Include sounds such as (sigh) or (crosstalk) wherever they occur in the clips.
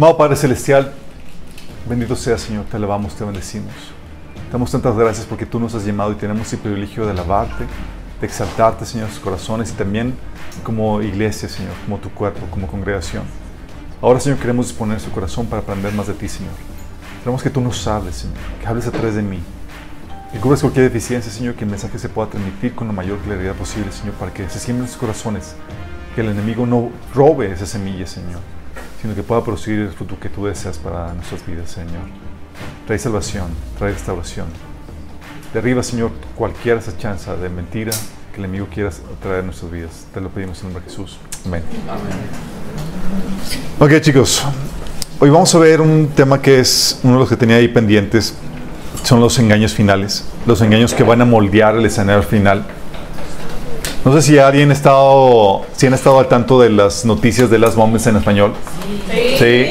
Amado Padre Celestial, bendito sea Señor, te alabamos, te bendecimos. Te damos tantas gracias porque tú nos has llamado y tenemos el privilegio de alabarte, de exaltarte, Señor, en sus corazones y también como iglesia, Señor, como tu cuerpo, como congregación. Ahora, Señor, queremos disponer su corazón para aprender más de ti, Señor. Queremos que tú nos hables, Señor, que hables a través de mí. Que cubras cualquier deficiencia, Señor, que el mensaje se pueda transmitir con la mayor claridad posible, Señor, para que se siembren sus corazones, que el enemigo no robe esa semilla, Señor, sino que pueda producir el fruto que tú deseas para nuestras vidas, Señor. Trae salvación, trae restauración. Derriba, Señor, cualquier esa chance de mentira que el enemigo quiera traer a nuestras vidas. Te lo pedimos en el nombre de Jesús. Amén. Ok, chicos. Hoy vamos a ver un tema que es uno de los que tenía ahí pendientes. Son los engaños finales. Los engaños que van a moldear el escenario final. No sé si alguien ha estado, si han estado al tanto de las noticias de las bombas en español. Sí.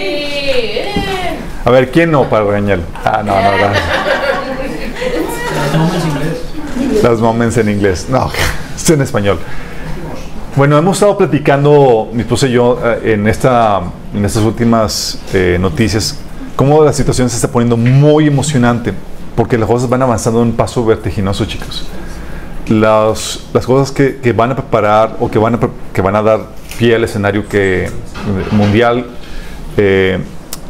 A ver, ¿quién no para regañarlo? Ah, no, no, no. Las moments en inglés. No, (laughs) es en español. Bueno, hemos estado platicando, mi esposa y yo, eh, en, esta, en estas últimas eh, noticias, cómo la situación se está poniendo muy emocionante, porque las cosas van avanzando en un paso vertiginoso, chicos. Las, las cosas que, que, van a preparar o que van a, que van a dar pie al escenario que, mundial eh,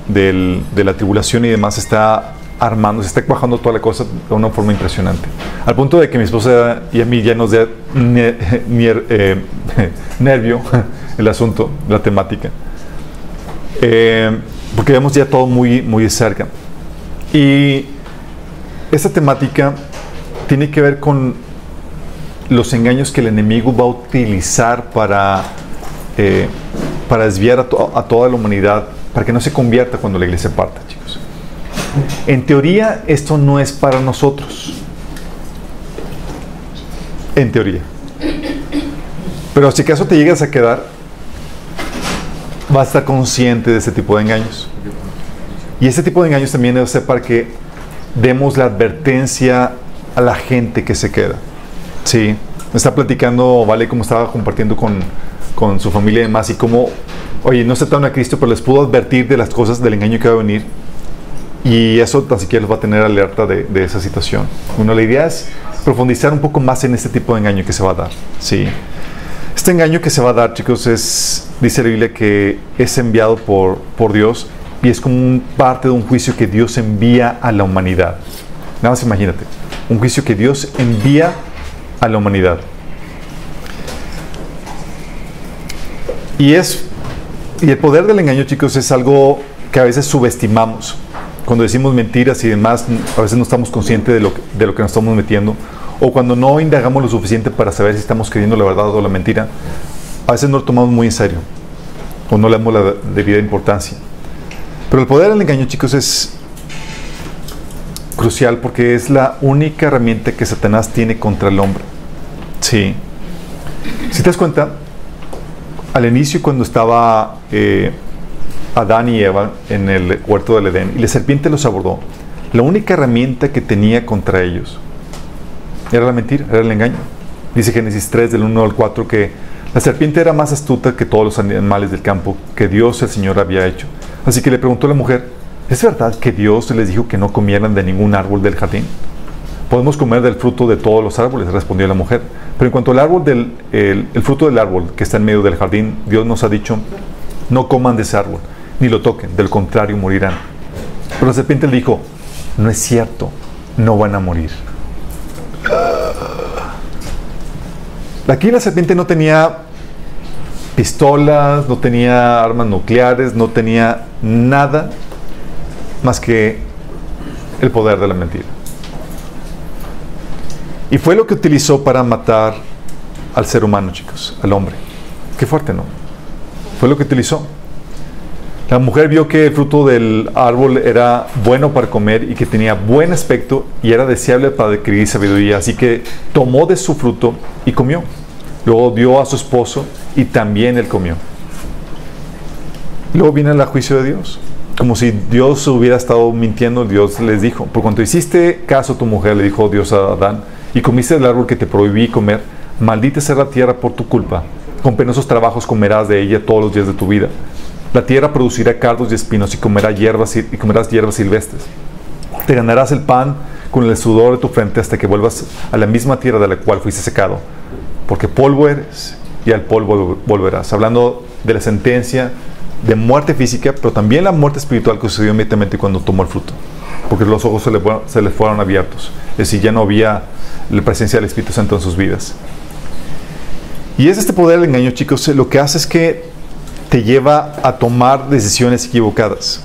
del, de la tribulación y demás está armando, se está cuajando toda la cosa de una forma impresionante. Al punto de que mi esposa y a mí ya nos da (laughs) eh, (laughs) nervio (laughs) el asunto, la temática. Eh, porque vemos ya todo muy, muy cerca. Y esta temática tiene que ver con los engaños que el enemigo va a utilizar para, eh, para desviar a, to a toda la humanidad, para que no se convierta cuando la iglesia parta, chicos. En teoría, esto no es para nosotros. En teoría. Pero si acaso te llegas a quedar, vas a estar consciente de ese tipo de engaños. Y ese tipo de engaños también debe ser para que demos la advertencia a la gente que se queda. Sí, me está platicando, Vale, como estaba compartiendo con, con su familia y demás, y cómo, oye, no aceptaron a Cristo, pero les pudo advertir de las cosas, del engaño que va a venir. Y eso tan siquiera los va a tener alerta de, de, esa situación. Bueno, la idea es profundizar un poco más en este tipo de engaño que se va a dar. Sí. Este engaño que se va a dar, chicos, es, dice la Biblia, que es enviado por, por Dios y es como parte de un juicio que Dios envía a la humanidad. Nada más imagínate, un juicio que Dios envía a la humanidad. Y es y el poder del engaño, chicos, es algo que a veces subestimamos. Cuando decimos mentiras y demás, a veces no estamos conscientes de lo, de lo que nos estamos metiendo. O cuando no indagamos lo suficiente para saber si estamos creyendo la verdad o la mentira, a veces no lo tomamos muy en serio. O no le damos la debida importancia. Pero el poder del engaño, chicos, es crucial porque es la única herramienta que Satanás tiene contra el hombre. Sí. Si te das cuenta, al inicio cuando estaba eh, Adán y Eva en el huerto del Edén y la serpiente los abordó, la única herramienta que tenía contra ellos era la mentira, era el engaño. Dice Génesis 3 del 1 al 4 que la serpiente era más astuta que todos los animales del campo que Dios el Señor había hecho. Así que le preguntó a la mujer, ¿es verdad que Dios les dijo que no comieran de ningún árbol del jardín? Podemos comer del fruto de todos los árboles, respondió la mujer. Pero en cuanto al árbol del el, el fruto del árbol que está en medio del jardín, Dios nos ha dicho, no coman de ese árbol, ni lo toquen, del contrario morirán. Pero la serpiente le dijo, no es cierto, no van a morir. Aquí la serpiente no tenía pistolas, no tenía armas nucleares, no tenía nada más que el poder de la mentira. Y fue lo que utilizó para matar al ser humano, chicos, al hombre. Qué fuerte, ¿no? Fue lo que utilizó. La mujer vio que el fruto del árbol era bueno para comer y que tenía buen aspecto y era deseable para adquirir sabiduría. Así que tomó de su fruto y comió. Luego dio a su esposo y también él comió. Luego viene el juicio de Dios. Como si Dios hubiera estado mintiendo, Dios les dijo, por cuanto hiciste caso a tu mujer, le dijo Dios a Adán, y comiste del árbol que te prohibí comer, maldita sea la tierra por tu culpa. Con penosos trabajos comerás de ella todos los días de tu vida. La tierra producirá cardos y espinos y comerás hierbas, y comerás hierbas silvestres. Te ganarás el pan con el sudor de tu frente hasta que vuelvas a la misma tierra de la cual fuiste secado. Porque polvo eres y al polvo volverás. Hablando de la sentencia de muerte física, pero también la muerte espiritual que sucedió inmediatamente cuando tomó el fruto. Porque los ojos se le, se le fueron abiertos. Es decir, ya no había la presencia del Espíritu Santo en sus vidas. Y es este poder del engaño, chicos, lo que hace es que te lleva a tomar decisiones equivocadas.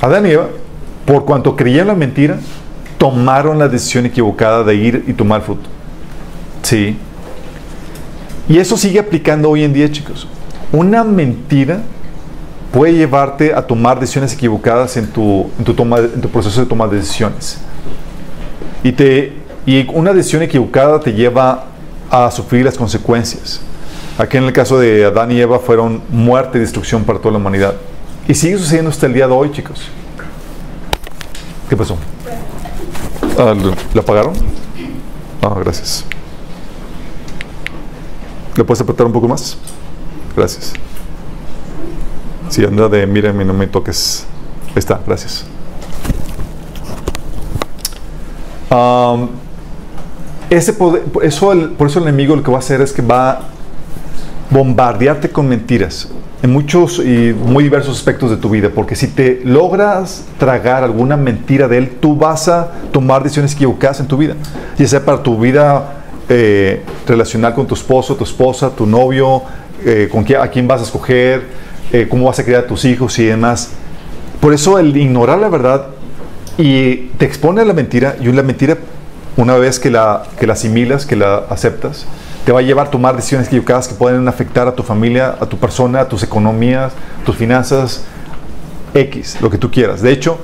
Adán y Eva, por cuanto creían la mentira, tomaron la decisión equivocada de ir y tomar fruto. Sí. Y eso sigue aplicando hoy en día, chicos. Una mentira puede llevarte a tomar decisiones equivocadas en tu, proceso de toma de decisiones. Y una decisión equivocada te lleva a sufrir las consecuencias. Aquí en el caso de Adán y Eva fueron muerte y destrucción para toda la humanidad. Y sigue sucediendo hasta el día de hoy, chicos. ¿Qué pasó? Ah, ¿La apagaron? Ah, gracias. ¿Le puedes apretar un poco más? Gracias. Si anda de mírame, no me toques. Ahí está, gracias. ese poder, eso por eso el enemigo lo que va a hacer es que va a bombardearte con mentiras en muchos y muy diversos aspectos de tu vida, porque si te logras tragar alguna mentira de él, tú vas a tomar decisiones equivocadas en tu vida, ya sea para tu vida eh, relacional con tu esposo, tu esposa, tu novio, eh, con quién, a quién vas a escoger, eh, cómo vas a criar a tus hijos y demás. Por eso el ignorar la verdad y te expone a la mentira, y la mentira, una vez que la, que la asimilas, que la aceptas, te va a llevar a tomar decisiones equivocadas que pueden afectar a tu familia, a tu persona, a tus economías, tus finanzas, X, lo que tú quieras. De hecho,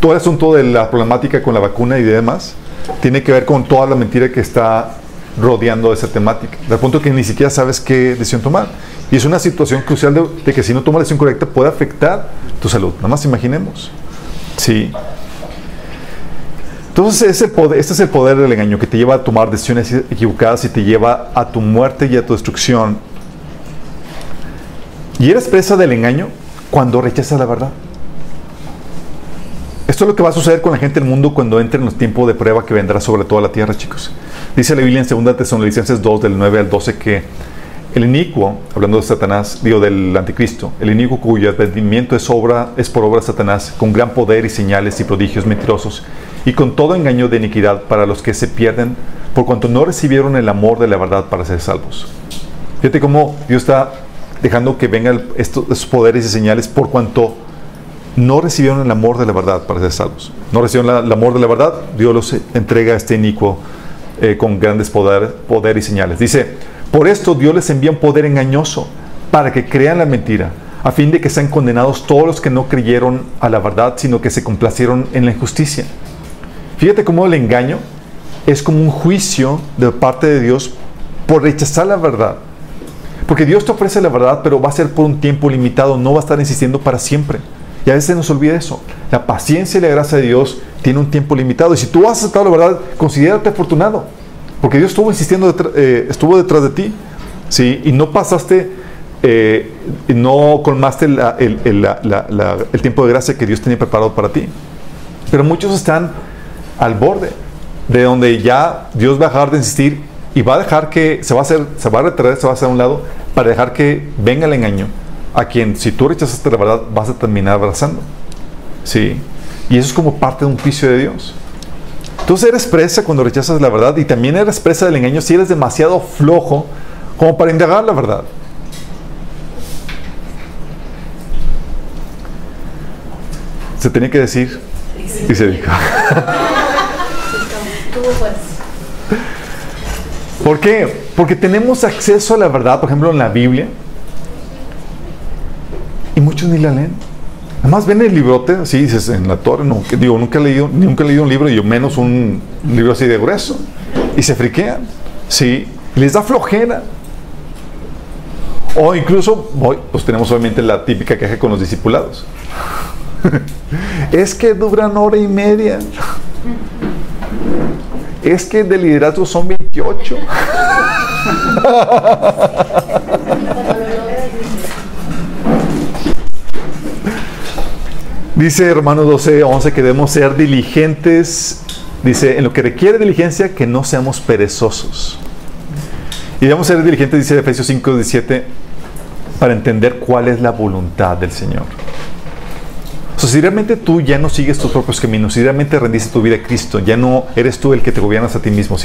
todo el asunto de la problemática con la vacuna y demás tiene que ver con toda la mentira que está rodeando esa temática, al punto que ni siquiera sabes qué decisión tomar. Y es una situación crucial de, que si no tomas la decisión correcta puede afectar tu salud. Nada más imaginemos. Sí. Entonces, poder, este es el poder del engaño que te lleva a tomar decisiones equivocadas y te lleva a tu muerte y a tu destrucción. Y eres presa del engaño cuando rechazas la verdad. Esto es lo que va a suceder con la gente del mundo cuando entre en los tiempos de prueba que vendrá sobre toda la tierra, chicos. Dice la Biblia en 2 Tesalonicenses 2, del 9 al 12, que el inicuo, hablando de Satanás, digo del anticristo, el inicuo cuyo advenimiento es, obra, es por obra de Satanás, con gran poder y señales y prodigios mentirosos, y con todo engaño de iniquidad para los que se pierden, por cuanto no recibieron el amor de la verdad para ser salvos. Fíjate cómo Dios está dejando que vengan estos, poderes y señales por cuanto no recibieron el amor de la verdad para ser salvos. No recibieron el amor de la verdad, Dios los entrega a este inicuo eh, con grandes poder, poder y señales. Dice, por esto Dios les envía un poder engañoso para que crean la mentira, a fin de que sean condenados todos los que no creyeron a la verdad, sino que se complacieron en la injusticia. Fíjate cómo el engaño es como un juicio de parte de Dios por rechazar la verdad. Porque Dios te ofrece la verdad, pero va a ser por un tiempo limitado, no va a estar insistiendo para siempre. Y a veces nos olvida eso. La paciencia y la gracia de Dios tiene un tiempo limitado. Y si tú has aceptado la verdad, considérate afortunado. Porque Dios estuvo insistiendo, eh, estuvo detrás de ti, ¿sí? Y no pasaste, eh, no colmaste el, tiempo de gracia que Dios tenía preparado para ti. Pero muchos están al borde de donde ya Dios va a dejar de insistir y va a dejar que se va a hacer, se va a retraer, se va a hacer a un lado para dejar que venga el engaño a quien si tú rechazaste la verdad vas a terminar abrazando. ¿Sí? Y eso es como parte de un juicio de Dios. Entonces eres presa cuando rechazas la verdad y también eres presa del engaño si eres demasiado flojo como para indagar la verdad. Se tenía que decir y se dijo. (laughs) ¿Por qué? Porque tenemos acceso a la verdad, por ejemplo, en la Biblia, ni la leen. Además ven el librote, así dices, en la torre, no, digo, nunca he leído, nunca he leído un libro, y yo menos un libro así de grueso. Y se friquean, sí, les da flojera. O incluso, hoy, pues tenemos obviamente la típica queja con los discipulados. (laughs) es que duran hora y media. Es que de liderazgo son 28. (laughs) Dice Romanos 12, 11 que debemos ser diligentes. Dice, en lo que requiere diligencia, que no seamos perezosos. Y debemos ser diligentes, dice Efesios 5, 17, para entender cuál es la voluntad del Señor. O si realmente tú ya no sigues tus propios caminos, si realmente rendiste tu vida a Cristo, ya no eres tú el que te gobiernas a ti mismo,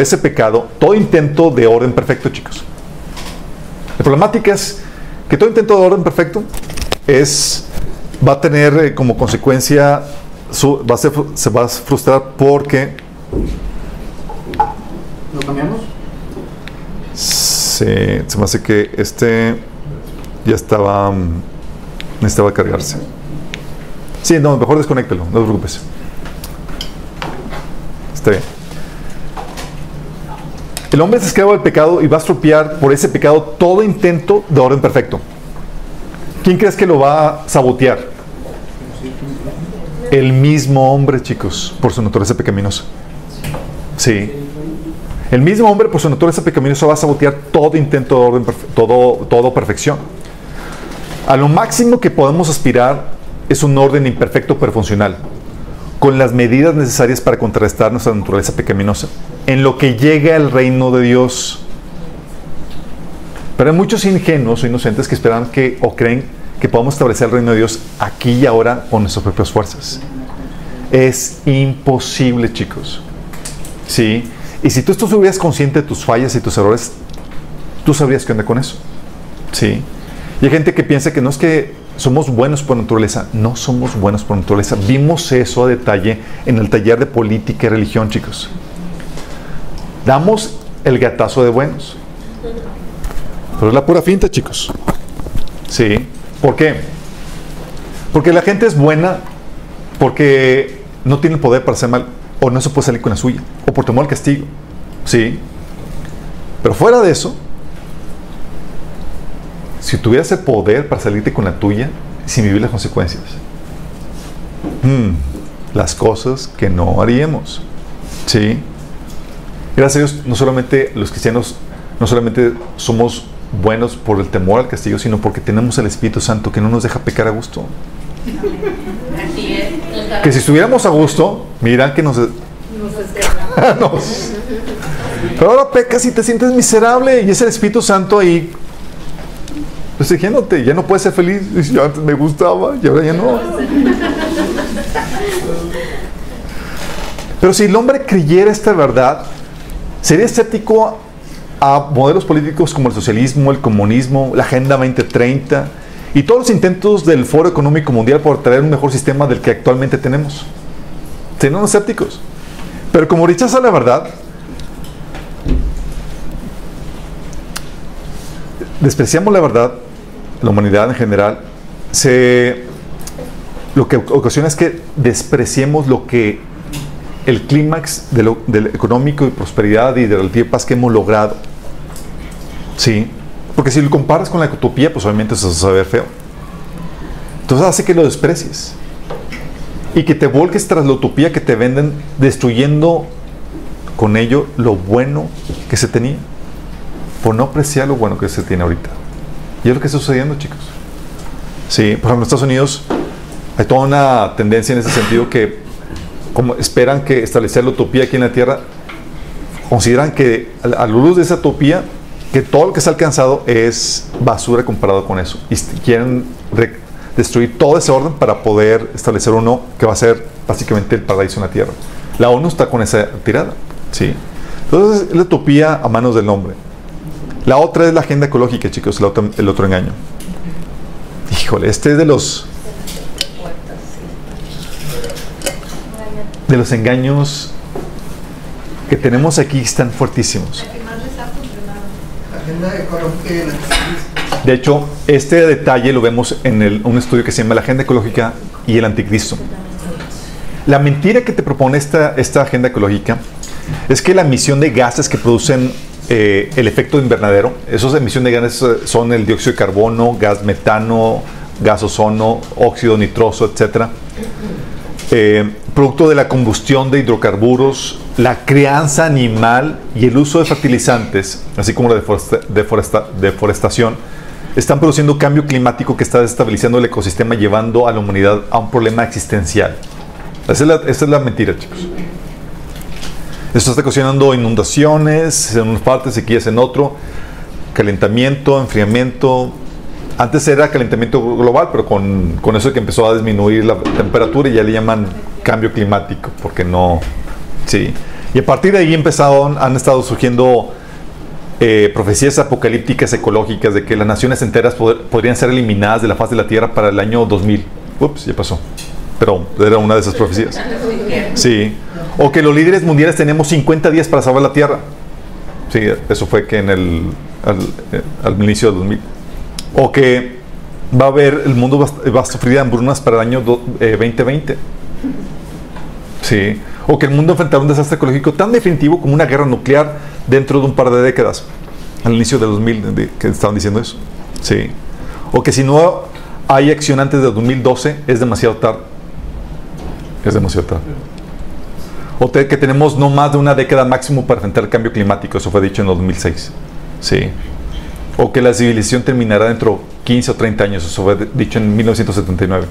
ese pecado todo intento de orden perfecto, chicos. La problemática es que todo intento de orden perfecto es va a tener eh, como consecuencia su, va a ser, se va a frustrar porque ¿Lo cambiamos? se, se me hace que este ya estaba mm, necesitaba cargarse. Sí, no, mejor desconéctelo, no te preocupes. Está bien. El hombre es esclavo del pecado y va a estropear por ese pecado todo intento de orden perfecto. ¿Quién crees que lo va a sabotear? El mismo hombre, chicos, por su naturaleza pecaminosa. Sí. El mismo hombre, por su naturaleza pecaminosa, va a sabotear todo intento de orden, todo, todo perfección. A lo máximo que podemos aspirar es un orden imperfecto pero funcional, con las medidas necesarias para contrarrestar nuestra naturaleza pecaminosa en lo que llega al reino de Dios. Pero hay muchos ingenuos o inocentes que esperan que o creen que podamos establecer el reino de Dios aquí y ahora con nuestras propias fuerzas. Es imposible, chicos. ¿Sí? Y si tú estuvieras consciente de tus fallas y tus errores, tú sabrías qué onda con eso. ¿Sí? Y hay gente que piensa que no es que somos buenos por naturaleza. No somos buenos por naturaleza. Vimos eso a detalle en el taller de política y religión, chicos damos el gatazo de buenos. Pero es la pura finta, chicos. ¿Sí? ¿Por qué? Porque la gente es buena porque no tiene el poder para hacer mal o no se puede salir con la suya o por temor al castigo. ¿Sí? Pero fuera de eso, si tuvieras el poder para salirte con la tuya sin vivir las consecuencias, hmm, las cosas que no haríamos. ¿Sí? Gracias a Dios, no solamente los cristianos, no solamente somos buenos por el temor al castigo, sino porque tenemos el Espíritu Santo que no nos deja pecar a gusto. Que si estuviéramos a gusto, miran que nos... (laughs) nos pero ahora pecas y te sientes miserable y es el Espíritu Santo ahí exigiéndote, ya no puedes ser feliz. Yo antes me gustaba y ahora ya no. Pero si el hombre creyera esta verdad, sería escéptico a modelos políticos como el socialismo, el comunismo, la Agenda 2030 y todos los intentos del Foro Económico Mundial por traer un mejor sistema del que actualmente tenemos. Serían escépticos. Pero como rechaza la verdad, despreciamos la verdad, la humanidad en general, se, lo que ocasiona es que despreciemos lo que el clímax de del económico y prosperidad y de relativa paz que hemos logrado. Sí, porque si lo comparas con la utopía, pues obviamente eso se va a ver feo. Entonces hace que lo desprecies y que te volques tras la utopía que te venden, destruyendo con ello lo bueno que se tenía por no apreciar lo bueno que se tiene ahorita. Y es lo que está sucediendo, chicos. Sí, por ejemplo, en Estados Unidos hay toda una tendencia en ese sentido que, como esperan que establecer la utopía aquí en la Tierra, consideran que a la luz de esa utopía, que todo lo que se ha alcanzado es basura comparado con eso. Y quieren destruir todo ese orden para poder establecer uno que va a ser básicamente el paraíso en la Tierra. La ONU está con esa tirada. ¿sí? Entonces, es la utopía a manos del hombre. La otra es la agenda ecológica, chicos, el otro, el otro engaño. Híjole, este es de los de los engaños que tenemos aquí están fuertísimos. De hecho, este detalle lo vemos en un estudio que se llama La Agenda Ecológica y el Anticristo. La mentira que te propone esta, esta agenda ecológica es que la emisión de gases que producen eh, el efecto invernadero. Esas emisiones de gases eh, son el dióxido de carbono, gas metano, gas ozono, óxido nitroso, etc. Eh, producto de la combustión de hidrocarburos, la crianza animal y el uso de fertilizantes, así como la deforestación, están produciendo cambio climático que está desestabilizando el ecosistema, llevando a la humanidad a un problema existencial. Esa es la, esa es la mentira, chicos. Esto está ocasionando inundaciones en unas partes, sequías en otro, calentamiento, enfriamiento. Antes era calentamiento global, pero con, con eso que empezó a disminuir la temperatura y ya le llaman cambio climático, porque no. Sí. Y a partir de ahí empezaron, han estado surgiendo eh, profecías apocalípticas ecológicas de que las naciones enteras podrían ser eliminadas de la faz de la Tierra para el año 2000. Ups, ya pasó. Pero era una de esas profecías. (laughs) Sí. O que los líderes mundiales tenemos 50 días para salvar la Tierra. Sí, eso fue que en el al, inicio del 2000. O que va a haber, el mundo va, a sufrir hambrunas para el año 2020. Eh, sí. O que el mundo enfrentará un desastre ecológico tan definitivo como una guerra nuclear dentro de un par de décadas. Al inicio del 2000, que estaban diciendo eso. Sí. O que si no hay acción antes del 2012, es demasiado tarde. Es demasiado tarde o que tenemos no más de una década máximo para enfrentar el cambio climático, eso fue dicho en 2006. Sí. O que la civilización terminará dentro de 15 o 30 años, eso fue dicho en 1979.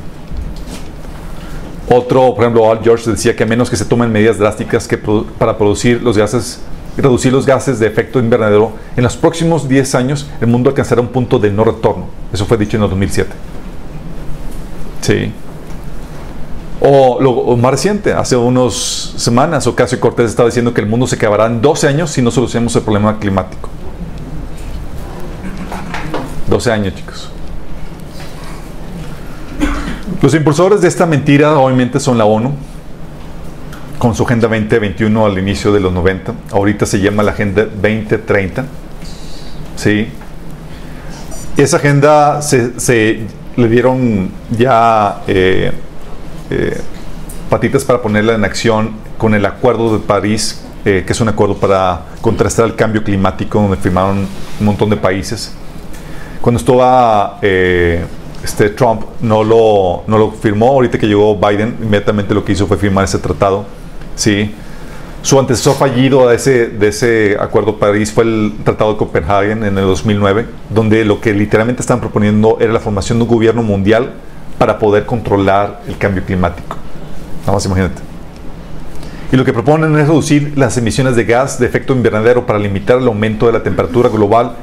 Otro, por ejemplo, Al George decía que a menos que se tomen medidas drásticas para producir los gases, reducir los gases de efecto invernadero, en los próximos 10 años el mundo alcanzará un punto de no retorno. Eso fue dicho en 2007. Sí. O, lo, más reciente, hace unas semanas, Ocasio Cortés estaba diciendo que el mundo se acabará en 12 años si no solucionamos el problema climático. 12 años, chicos. Los impulsores de esta mentira obviamente son la ONU, con su Agenda 2021 al inicio de los 90. Ahorita se llama la Agenda 2030. ¿Sí? Esa agenda se, le dieron ya... Eh, eh, patitas para ponerla en acción con el Acuerdo de París, eh, que es un acuerdo para contrastar el cambio climático, donde firmaron un montón de países. Cuando estaba eh, este Trump, no lo, no lo firmó. Ahorita que llegó Biden, inmediatamente lo que hizo fue firmar ese tratado. Sí. Su antecesor fallido de ese, de ese acuerdo de París fue el Tratado de Copenhague en el 2009, donde lo que literalmente estaban proponiendo era la formación de un gobierno mundial para poder controlar el cambio climático. Nada más imagínate. Y lo que proponen es reducir las emisiones de gas de efecto invernadero para limitar el aumento de la temperatura global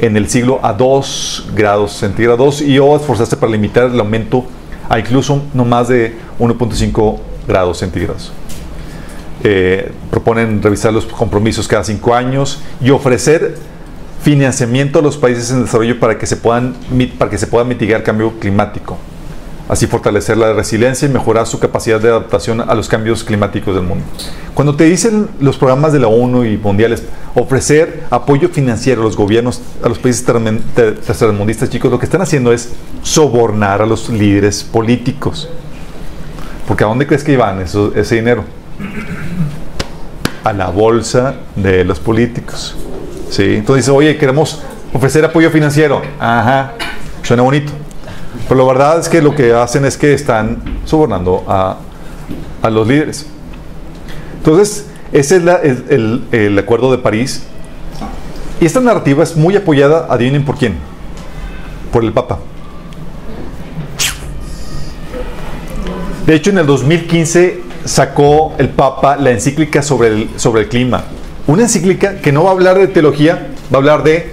en el siglo a 2 grados centígrados y o esforzarse para limitar el aumento a incluso no más de 1.5 grados centígrados. Eh, proponen revisar los compromisos cada cinco años y ofrecer financiamiento a los países en desarrollo para que se puedan para que se pueda mitigar el cambio climático así fortalecer la resiliencia y mejorar su capacidad de adaptación a los cambios climáticos del mundo. Cuando te dicen los programas de la ONU y mundiales ofrecer apoyo financiero a los gobiernos, a los países tercermundistas, chicos, lo que están haciendo es sobornar a los líderes políticos. Porque ¿a dónde crees que iban ese dinero? A la bolsa de los políticos. ¿Sí? Entonces dice, oye, queremos ofrecer apoyo financiero. Ajá, suena bonito. Pero la verdad es que lo que hacen es que están sobornando a, los líderes. Entonces, ese es el, acuerdo de París. Y esta narrativa es muy apoyada, adivinen por quién. Por el Papa. De hecho, en el 2015 sacó el Papa la encíclica sobre el, sobre el clima. Una encíclica que no va a hablar de teología, va a hablar de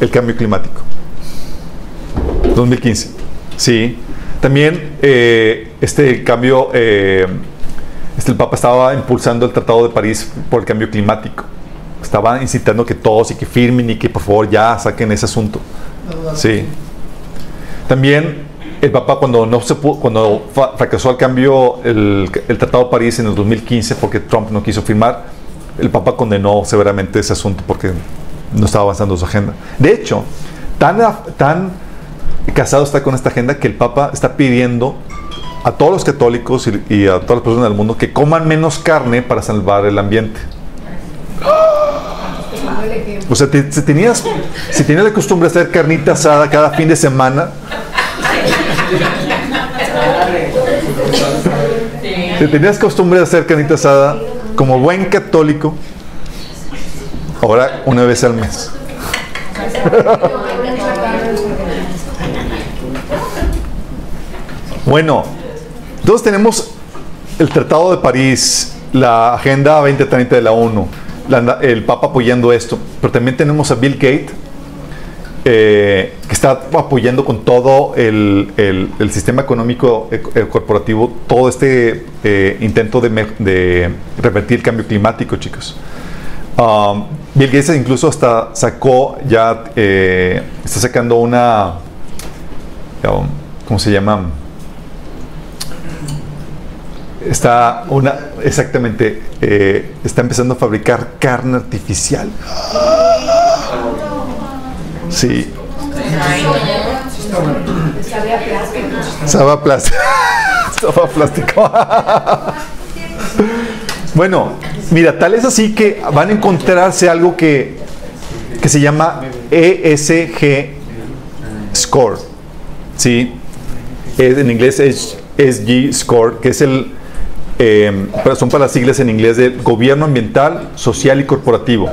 el cambio climático. 2015. Sí. También eh, este cambio, eh, este, el Papa estaba impulsando el Tratado de París por el cambio climático. Estaba incitando que todos y que firmen y que por favor ya saquen ese asunto. Sí. También el Papa cuando no se cuando fracasó el cambio el, Tratado de París en el 2015 porque Trump no quiso firmar, el Papa condenó severamente ese asunto porque no estaba avanzando su agenda. De hecho, tan casado está con esta agenda que el Papa está pidiendo a todos los católicos y, a todas las personas del mundo que coman menos carne para salvar el ambiente. O sea, si, tenías, si tenías la costumbre de hacer carnita asada cada fin de semana, si tenías costumbre de hacer carnita asada como buen católico, ahora una vez al mes. Bueno, entonces tenemos el Tratado de París, la Agenda 2030 de la ONU, el Papa apoyando esto, pero también tenemos a Bill Gates, eh, que está apoyando con todo el, sistema económico eh, eh, corporativo, todo este intento de, revertir el cambio climático, chicos. Um, Bill Gates incluso hasta sacó, ya está sacando una, ¿cómo se llama? Está una exactamente eh, está empezando a fabricar carne artificial sí Estaba plástico. (laughs) Estaba plástico. bueno, mira, tal es así que van a encontrarse algo que, que se llama ESG Score. ¿Sí? en inglés es SG Score, que es el eh, son para las siglas en inglés de Gobierno Ambiental, Social y Corporativo.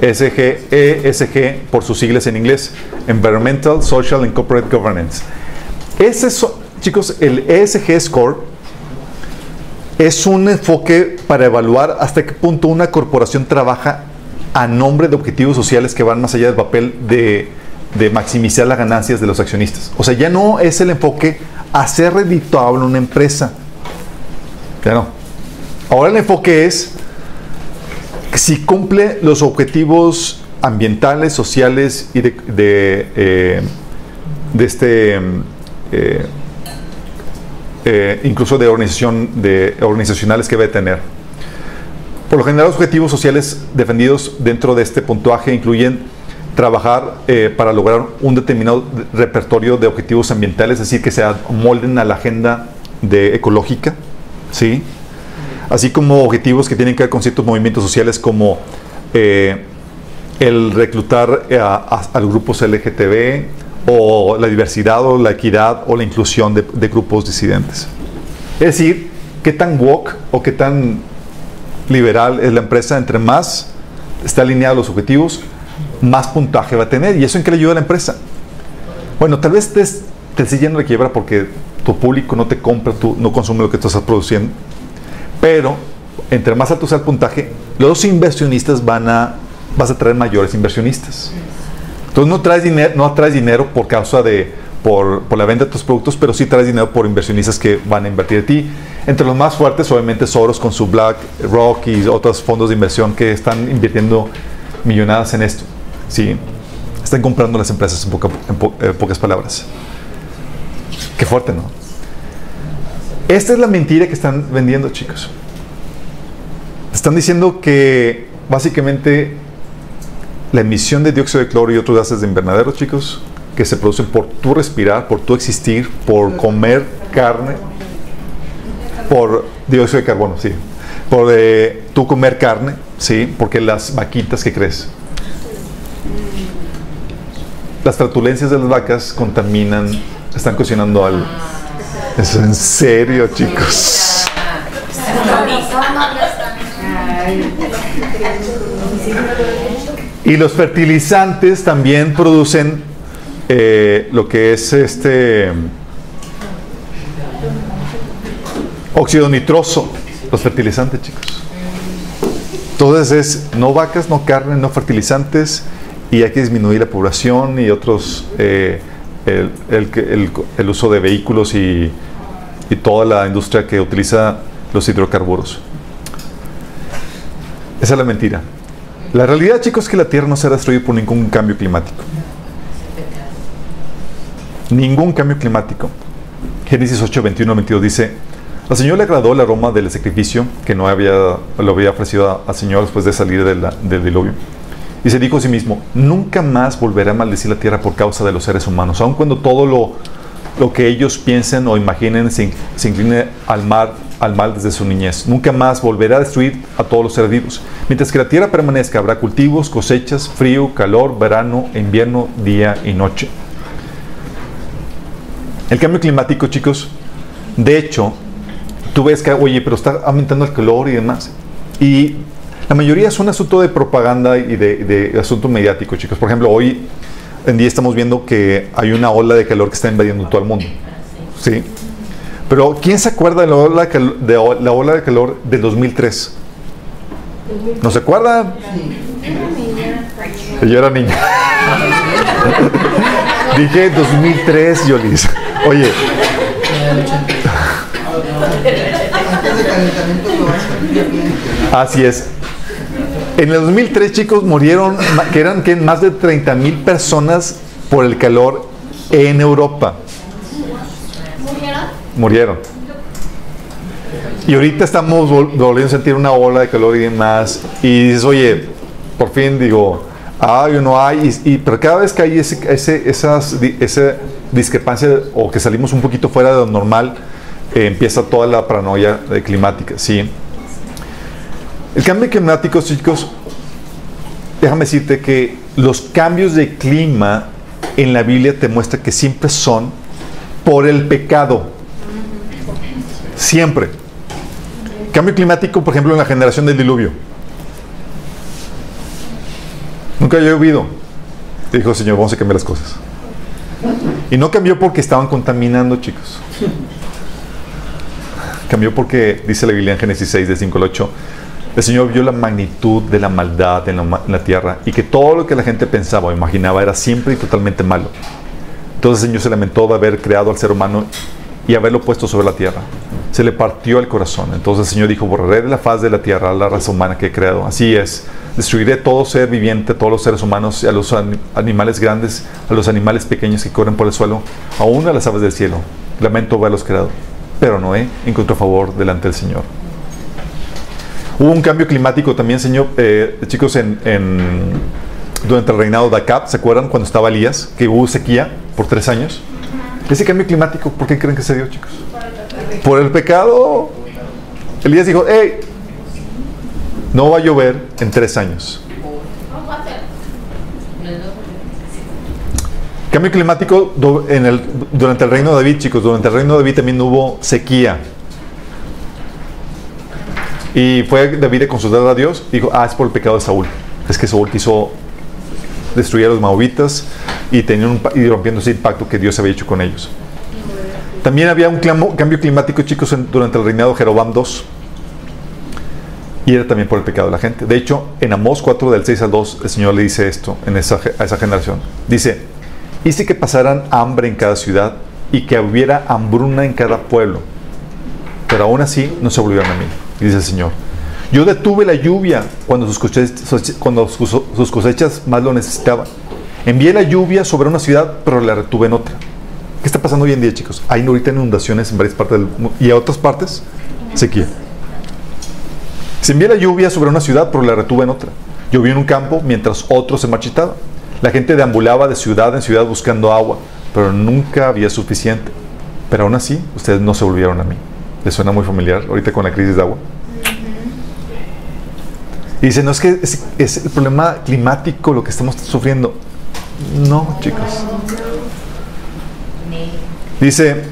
SG, ESG por sus siglas en inglés, Environmental, Social and Corporate Governance. Ese, chicos, el ESG Score es un enfoque para evaluar hasta qué punto una corporación trabaja a nombre de objetivos sociales que van más allá del papel de, de maximizar las ganancias de los accionistas. O sea, ya no es el enfoque a ser redituable una empresa, Claro. Ahora el enfoque es si cumple los objetivos ambientales, sociales y de, de, eh, este eh, eh, incluso de organización de organizacionales que debe tener. Por lo general, los objetivos sociales defendidos dentro de este puntuaje incluyen trabajar para lograr un determinado repertorio de objetivos ambientales, es decir, que se molden a la agenda de ecológica, ¿sí? Así como objetivos que tienen que ver con ciertos movimientos sociales como eh, el reclutar a, grupos LGTB o la diversidad o la equidad o la inclusión de, grupos disidentes. Es decir, qué tan woke o qué tan liberal es la empresa, entre más está alineado a los objetivos, más puntaje va a tener. ¿Y eso en qué le ayuda a la empresa? Bueno, tal vez te te estás yendo quiebra porque tu público no te compra, tú no consume lo que tú estás produciendo. Pero entre más alto sea el puntaje, los inversionistas van a, vas a traer mayores inversionistas. Entonces no traes dinero, no traes dinero por causa de, por, por, la venta de tus productos, pero sí traes dinero por inversionistas que van a invertir en ti. Entre los más fuertes, obviamente, Soros con su Black Rock y otros fondos de inversión que están invirtiendo millonadas en esto. Sí, están comprando las empresas en pocas palabras. Qué fuerte, ¿no? Esta es la mentira que están vendiendo, chicos. Están diciendo que básicamente la emisión de dióxido de cloro y otros gases de invernadero, chicos, que se producen por tu respirar, por tu existir, por comer carne, por dióxido de carbono, sí, por eh, tu comer carne, sí, porque las vaquitas que crees, las flatulencias de las vacas contaminan, están cocinando algo. ¿Es en serio, chicos? Y los fertilizantes también producen eh, lo que es este óxido nitroso, los fertilizantes, chicos. Entonces es no vacas, no carne, no fertilizantes y hay que disminuir la población y otros, eh, el, el, el, uso de vehículos y, y toda la industria que utiliza los hidrocarburos. Esa es la mentira. La realidad, chicos, es que la Tierra no será destruida por ningún cambio climático. Ningún cambio climático. Génesis 8, 21, 22 dice, al Señor le agradó el aroma del sacrificio que no había, lo había ofrecido al Señor después de salir de del diluvio. Y se dijo a sí mismo, nunca más volveré a maldecir la tierra por causa de los seres humanos, aun cuando todo lo, lo que ellos piensen o imaginen se, incline al mar al mal desde su niñez. Nunca más volverá a destruir a todos los seres vivos. Mientras que la tierra permanezca, habrá cultivos, cosechas, frío, calor, verano, invierno, día y noche. El cambio climático, chicos, de hecho, tú ves que, oye, pero está aumentando el calor y demás. Y la mayoría es un asunto de propaganda y de, de asunto mediático, chicos. Por ejemplo, hoy en día estamos viendo que hay una ola de calor que está invadiendo todo el mundo. ¿Sí? Pero ¿quién se acuerda de la ola de, calor, de la ola de calor del 2003? ¿No se acuerdan? Yo era niña. (laughs) Dije 2003, Yolis. Oye. Así es. En el 2003, chicos, murieron, que eran que más de 30 mil personas por el calor en Europa murieron. Y ahorita estamos volviendo a sentir una ola de calor y demás. Y dices, oye, por fin digo, hay o no hay. Y, y, pero cada vez que hay ese, ese, esas, esa discrepancia o que salimos un poquito fuera de lo normal, eh, empieza toda la paranoia climática. ¿sí? El cambio climático, chicos, déjame decirte que los cambios de clima en la Biblia te muestra que siempre son por el pecado. Siempre. Cambio climático, por ejemplo, en la generación del diluvio. Nunca había llovido. Dijo el Señor, vamos a cambiar las cosas. Y no cambió porque estaban contaminando, chicos. Cambió porque, dice la Biblia en Génesis 6, de 5 al 8, el Señor vio la magnitud de la maldad en la, tierra y que todo lo que la gente pensaba o imaginaba era siempre y totalmente malo. Entonces el Señor se lamentó de haber creado al ser humano y haberlo puesto sobre la tierra. Se le partió el corazón. Entonces el Señor dijo, borraré de la faz de la tierra la raza humana que he creado. Así es, destruiré todo ser viviente, todos los seres humanos, a los animales grandes, a los animales pequeños que corren por el suelo, aún a las aves del cielo. Lamento haberlos creado. Pero Noé encontró favor delante del Señor. Hubo un cambio climático también, Señor, eh, chicos, en, durante el reinado de Acab. ¿Se acuerdan cuando estaba Elías? Que hubo sequía por tres años. Ese cambio climático, ¿por qué creen que se dio, chicos? Por el pecado. Elías dijo, hey, no va a llover en tres años. Cambio climático durante el reino de David, chicos. Durante el reino de David también hubo sequía. Y fue David a consultar a Dios y dijo, ah, es por el pecado de Saúl. Es que Saúl quiso destruir a los maobitas y, tenían y rompiendo ese pacto que Dios había hecho con ellos. También había un cambio climático, chicos, durante el reinado de Jeroboam II. Y era también por el pecado de la gente. De hecho, en Amós 4, del 6 al 2, el Señor le dice esto en esa, a esa generación. Dice, hice que pasaran hambre en cada ciudad y que hubiera hambruna en cada pueblo. Pero aún así no se volvieron a mí, dice el Señor. Yo detuve la lluvia cuando sus cosechas, más lo necesitaban. Envié la lluvia sobre una ciudad, pero la retuve en otra. ¿Qué está pasando hoy en día, chicos? Hay ahorita inundaciones en varias partes del mundo y a otras partes sequía. Se envió la lluvia sobre una ciudad, pero la retuve en otra. Llovió en un campo mientras otro se marchitaba. La gente deambulaba de ciudad en ciudad buscando agua, pero nunca había suficiente. Pero aún así, ustedes no se volvieron a mí. ¿Les suena muy familiar ahorita con la crisis de agua? Dice, no es que es, el problema climático lo que estamos sufriendo. No, chicos. Dice,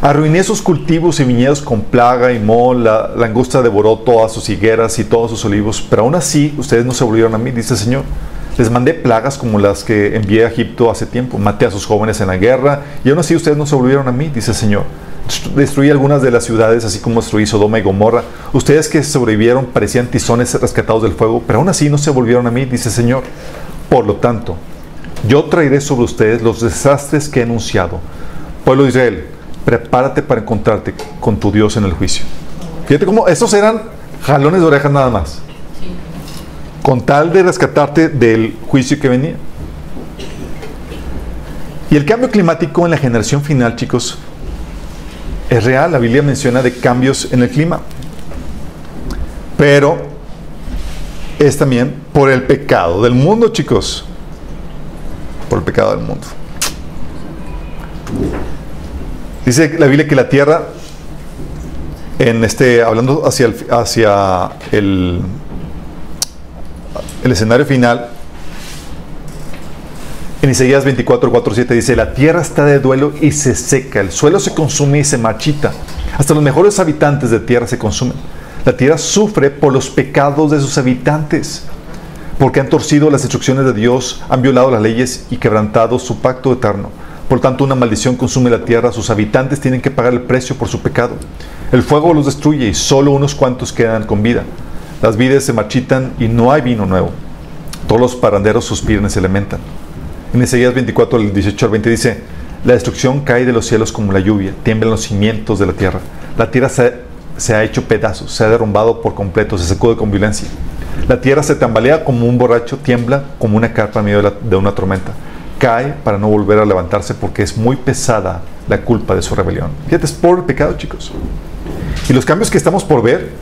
arruiné sus cultivos y viñedos con plaga y mol, la langosta devoró todas sus higueras y todos sus olivos, pero aún así ustedes no se volvieron a mí, dice el Señor. Les mandé plagas como las que envié a Egipto hace tiempo, maté a sus jóvenes en la guerra y aún así ustedes no se volvieron a mí, dice el Señor. Destruí algunas de las ciudades, así como destruí Sodoma y Gomorra. Ustedes que sobrevivieron parecían tizones rescatados del fuego, pero aún así no se volvieron a mí, dice el Señor. Por lo tanto, yo traeré sobre ustedes los desastres que he anunciado. Pueblo de Israel, prepárate para encontrarte con tu Dios en el juicio. Fíjate cómo esos eran jalones de orejas nada más. Con tal de rescatarte del juicio que venía. Y el cambio climático en la generación final, chicos, es real. La Biblia menciona de cambios en el clima. Pero es también por el pecado del mundo, chicos por el pecado del mundo. Dice la Biblia que la tierra, en este, hablando hacia el, hacia el, el escenario final, en Isaías 24, 4, 7 dice, la tierra está de duelo y se seca, el suelo se consume y se marchita, hasta los mejores habitantes de tierra se consumen. La tierra sufre por los pecados de sus habitantes porque han torcido las instrucciones de Dios, han violado las leyes y quebrantado su pacto eterno. Por tanto, una maldición consume la tierra, sus habitantes tienen que pagar el precio por su pecado. El fuego los destruye y solo unos cuantos quedan con vida. Las vides se marchitan y no hay vino nuevo. Todos los paranderos suspiran y se lamentan. En Isaías 24, el 18 al 20 dice, la destrucción cae de los cielos como la lluvia, tiemblan los cimientos de la tierra. La tierra se, ha hecho pedazos, se ha derrumbado por completo, se sacude con violencia. La tierra se tambalea como un borracho, tiembla como una carpa en medio de, una tormenta. Cae para no volver a levantarse porque es muy pesada la culpa de su rebelión. Fíjate, es por el pecado, chicos. Y los cambios que estamos por ver,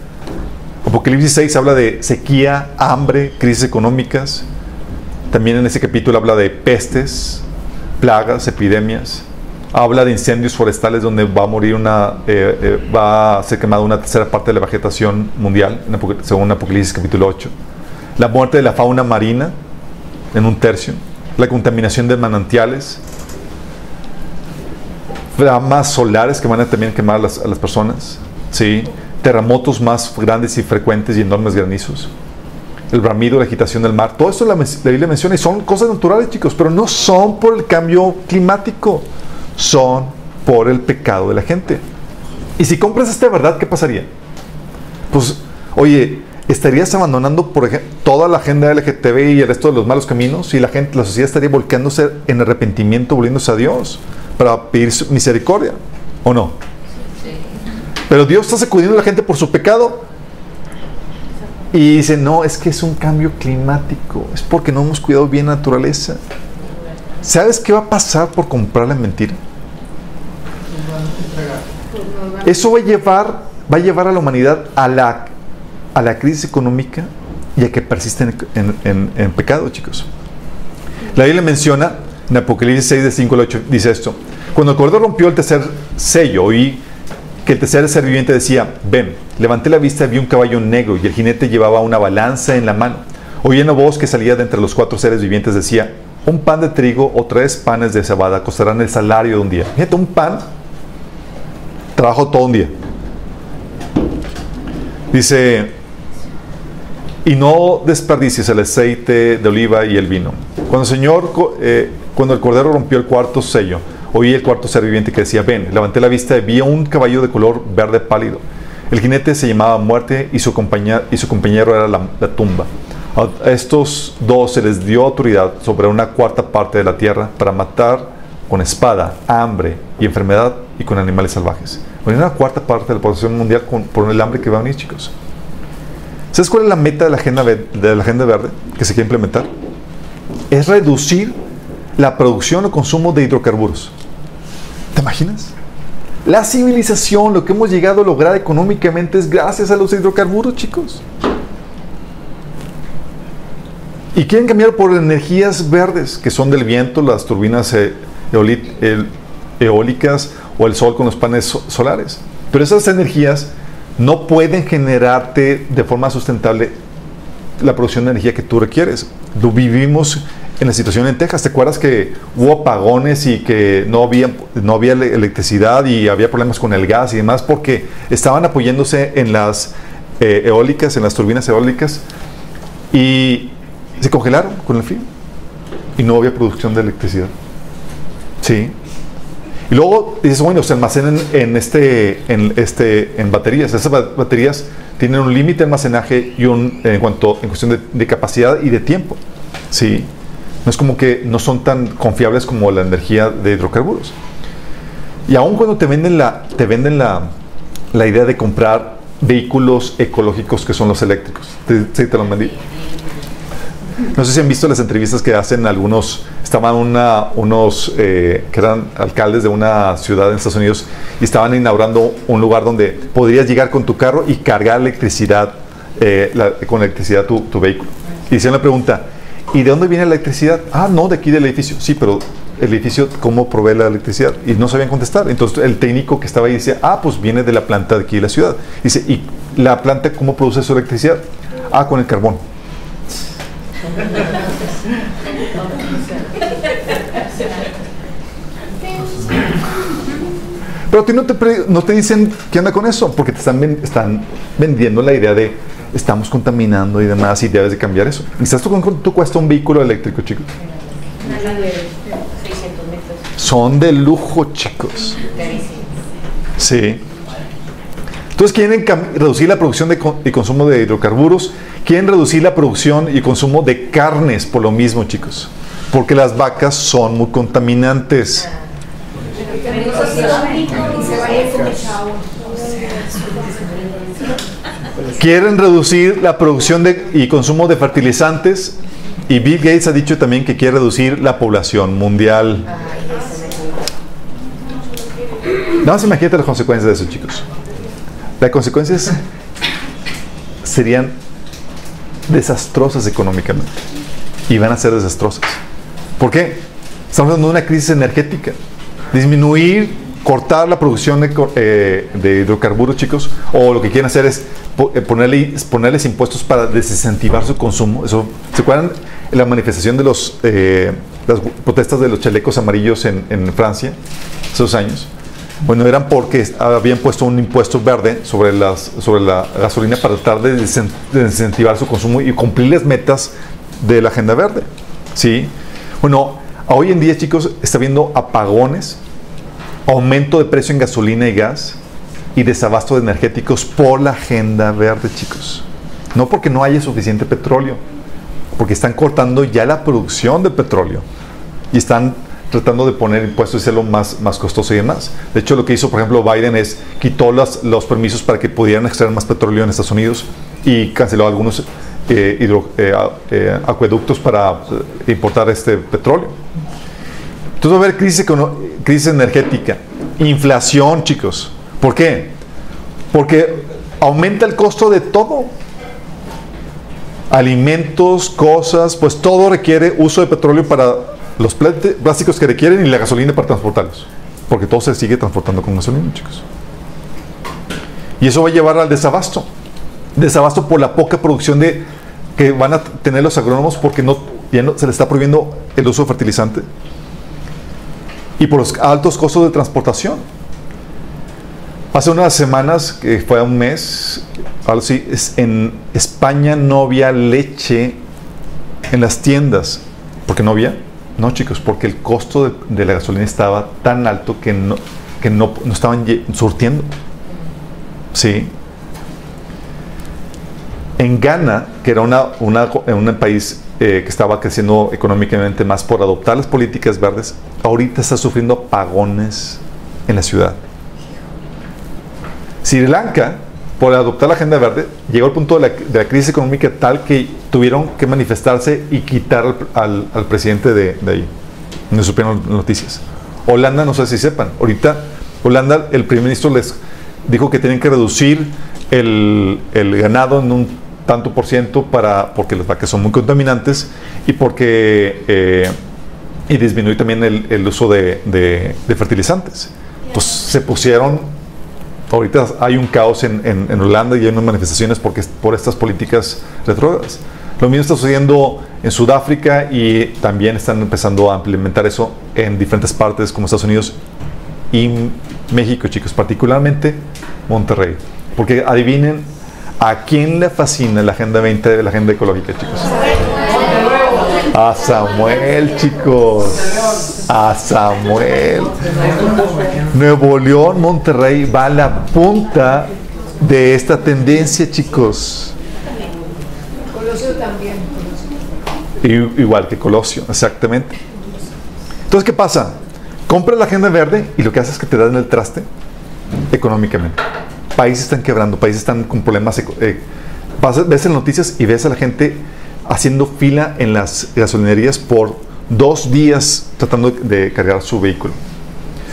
Apocalipsis 6 habla de sequía, hambre, crisis económicas. También en ese capítulo habla de pestes, plagas, epidemias habla de incendios forestales donde va a morir una, eh, eh, va a ser quemada una tercera parte de la vegetación mundial, según Apocalipsis capítulo 8. La muerte de la fauna marina en un tercio. La contaminación de manantiales. Flamas solares que van a también quemar a las, a las personas. ¿sí? Terremotos más grandes y frecuentes y enormes granizos. El bramido, la agitación del mar. Todo esto la, la Biblia menciona y son cosas naturales, chicos, pero no son por el cambio climático son por el pecado de la gente. Y si compras esta verdad, ¿qué pasaría? Pues, oye, estarías abandonando, por ejemplo, toda la agenda LGTB y el resto de los malos caminos y la gente, la sociedad estaría volcándose en arrepentimiento, volviéndose a Dios para pedir misericordia, ¿o no? Pero Dios está sacudiendo a la gente por su pecado y dice, no, es que es un cambio climático, es porque no hemos cuidado bien la naturaleza. ¿Sabes qué va a pasar por comprar la mentira? Eso va a llevar, va a, llevar a la humanidad a la, a la crisis económica y a que persisten en, en, pecado, chicos. La Biblia menciona en Apocalipsis 6, de 5 al 8, dice esto. Cuando el Cordero rompió el tercer sello, oí el tercer ser viviente decía, ven, levanté la vista y vi un caballo negro y el jinete llevaba una balanza en la mano. Oí voz que salía de entre los cuatro seres vivientes, decía, un pan de trigo o tres panes de cebada costarán el salario de un día. Fíjate, un pan, trabajo todo un día. Dice, y no desperdicies el aceite de oliva y el vino. Cuando el Señor, eh, cuando el Cordero rompió el cuarto sello, oí el cuarto ser viviente que decía, ven, levanté la vista y vi un caballo de color verde pálido. El jinete se llamaba Muerte y su, compañía, y su compañero era la, la tumba. A estos dos se les dio autoridad sobre una cuarta parte de la tierra para matar con espada, hambre y enfermedad y con animales salvajes. Bueno, una cuarta parte de la población mundial con, por el hambre que va a venir, chicos. ¿Sabes cuál es la meta de la agenda, de la agenda verde que se quiere implementar? Es reducir la producción o consumo de hidrocarburos. ¿Te imaginas? La civilización, lo que hemos llegado a lograr económicamente es gracias a los hidrocarburos, chicos. Y quieren cambiar por energías verdes, que son del viento, las turbinas eh, eólicas o el sol con los paneles solares. Pero esas energías no pueden generarte de forma sustentable la producción de energía que tú requieres. Vivimos en la situación en Texas. ¿Te acuerdas que hubo apagones y que no había, no había electricidad y había problemas con el gas y demás porque estaban apoyándose en las eh, eólicas, en las turbinas eólicas y se congelaron con el frío y no había producción de electricidad. Sí. Y luego dices, bueno, se almacenan en, este, en, este, en baterías. Esas baterías tienen un límite de almacenaje y un, en, cuanto, en cuestión de, de capacidad y de tiempo. Sí. No es como que no son tan confiables como la energía de hidrocarburos. Y aun cuando te venden la, te venden la, la idea de comprar vehículos ecológicos que son los eléctricos. Sí, te, los vendí. No sé si han visto las entrevistas que hacen algunos, estaban una, unos eh, que eran alcaldes de una ciudad en Estados Unidos y estaban inaugurando un lugar donde podrías llegar con tu carro y cargar electricidad, eh, con electricidad tu, tu vehículo. Y hicieron la pregunta, ¿Y de dónde viene la electricidad? Ah, no, de aquí del edificio. Sí, pero el edificio, ¿cómo provee la electricidad? Y no sabían contestar. Entonces el técnico que estaba ahí decía, ah, pues viene de la planta de aquí de la ciudad. Dice, ¿y la planta cómo produce su electricidad? Ah, con el carbón. Pero a ti no te, no te dicen qué anda con eso, porque te están vendiendo la idea de estamos contaminando y demás y debes de cambiar eso. ¿Sabes tú cuánto cuesta un vehículo eléctrico, chicos? Son de lujo, chicos. Sí. Entonces quieren reducir la producción y consumo de hidrocarburos, quieren reducir la producción y consumo de carnes por lo mismo, chicos. Porque las vacas son muy contaminantes. Quieren reducir la producción de, y consumo de fertilizantes y Bill Gates ha dicho también que quiere reducir la población mundial. Nada más imagínate las consecuencias de eso, chicos. Las consecuencias serían desastrosas económicamente y van a ser desastrosas. ¿Por qué? Estamos hablando de una crisis energética. Disminuir cortar la producción de, eh, de, hidrocarburos, chicos, o lo que quieren hacer es ponerle, ponerles impuestos para desincentivar su consumo. Eso, ¿Se acuerdan la manifestación de los, eh, las protestas de los chalecos amarillos en, en, Francia, esos años? Bueno, eran porque habían puesto un impuesto verde sobre, las, sobre la gasolina para tratar de desincentivar su consumo y cumplir las metas de la agenda verde. ¿Sí? Bueno, hoy en día, chicos, está habiendo apagones aumento de precio en gasolina y gas y desabasto de energéticos por la agenda verde, chicos. No porque no haya suficiente petróleo, porque están cortando ya la producción de petróleo y están tratando de poner impuestos y hacerlo más, más costoso y demás. De hecho, lo que hizo, por ejemplo, Biden es quitó los, los permisos para que pudieran extraer más petróleo en Estados Unidos y canceló algunos eh, eh, eh, acueductos para importar este petróleo. Entonces va a haber crisis, crisis energética, inflación, chicos. ¿Por qué? Porque aumenta el costo de todo. Alimentos, cosas, pues todo requiere uso de petróleo para los plásticos que requieren y la gasolina para transportarlos. Porque todo se sigue transportando con gasolina, chicos. Y eso va a llevar al desabasto. Desabasto por la poca producción de que van a tener los agrónomos porque no, ya se les está prohibiendo el uso de fertilizante y por los altos costos de transportación. Hace unas semanas, que fue un mes, así, en España no había leche en las tiendas. porque no había? No, chicos, porque el costo de, la gasolina estaba tan alto que no, que no, no estaban surtiendo. Sí. En Ghana, que era una, una- un país eh, que estaba creciendo económicamente más por adoptar las políticas verdes, ahorita está sufriendo apagones en la ciudad. Sri Lanka, por adoptar la agenda verde, llegó al punto de la, crisis económica tal que tuvieron que manifestarse y quitar al, presidente de, ahí. No supieron noticias. Holanda, no sé si sepan, ahorita Holanda, el primer ministro les dijo que tienen que reducir el, ganado en un tanto por ciento para, porque las vacas son muy contaminantes y porque eh, y disminuir también el, uso de, fertilizantes. Pues se pusieron ahorita hay un caos en, en- Holanda y hay unas manifestaciones porque, por estas políticas retrógradas. Lo mismo está sucediendo en Sudáfrica y también están empezando a implementar eso en diferentes partes como Estados Unidos y México, chicos, particularmente Monterrey. Porque adivinen a quién le fascina la Agenda 20 de la Agenda Ecológica, chicos. A Samuel, chicos. A Samuel. Nuevo León, Monterrey va a la punta de esta tendencia, chicos. Colosio también. Igual que Colosio, exactamente. Entonces, ¿qué pasa? Compras la agenda verde y lo que hace es que te dan el traste económicamente. Países están quebrando, países están con problemas. eh, pasas- ves en noticias y ves a la gente haciendo fila en las gasolinerías por dos días tratando de cargar su vehículo.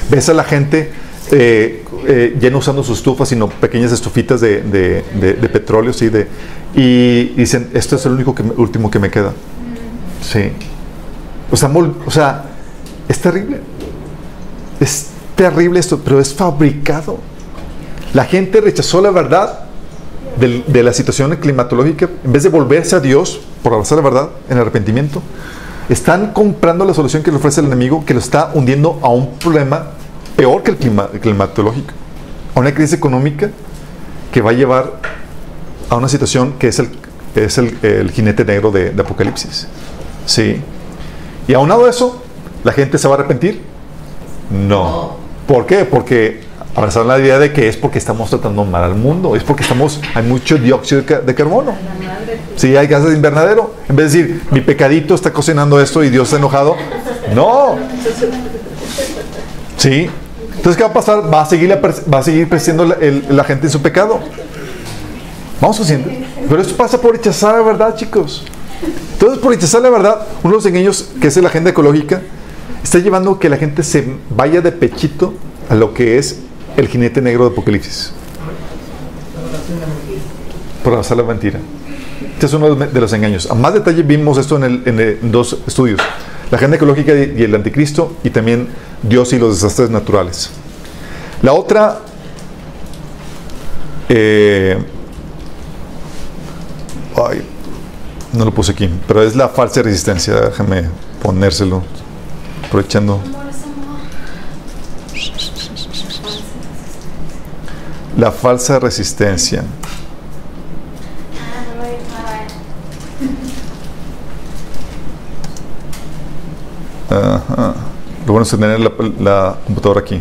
Ves a la gente eh, eh, ya no usando sus estufas, sino pequeñas estufitas de, petróleo, sí, de, y dicen, esto es el único último que me queda. Sí. O sea, o sea, es terrible. Es terrible esto, pero es fabricado. La gente rechazó la verdad del- de, la situación climatológica en vez de volverse a Dios por abrazar la verdad en arrepentimiento. Están comprando la solución que le ofrece el enemigo que lo está hundiendo a un problema peor que el clima- climatológico, a una crisis económica que va a llevar a una situación que es el, es el, el jinete negro de, de Apocalipsis. Sí. Y aunado a eso, ¿la gente se va a arrepentir? No. ¿Por qué? Porque abrazaron la idea de que es porque estamos tratando mal al mundo, es porque estamos, hay mucho dióxido de, ca- de carbono. Sí, hay gases de invernadero. En vez de decir, mi pecadito está cocinando esto y Dios está enojado. No. Sí. Entonces, ¿qué va a pasar? Va a seguir, va a seguir la, gente en su pecado. Vamos haciendo. Pero esto pasa por rechazar la verdad, chicos. Entonces, por rechazar la verdad, uno de los engaños que es la agenda ecológica está llevando que la gente se vaya de pechito a lo que es el jinete negro de Apocalipsis. Por abrazar la mentira. Este es uno de los engaños. A más detalle vimos esto en, el- en el- en dos estudios. La agenda ecológica y el anticristo y también Dios y los desastres naturales. La otra... eh, ay, no lo puse aquí, pero es la falsa resistencia. Déjame ponérselo. Aprovechando. La falsa resistencia. Ajá. Lo bueno es tener la, computadora aquí.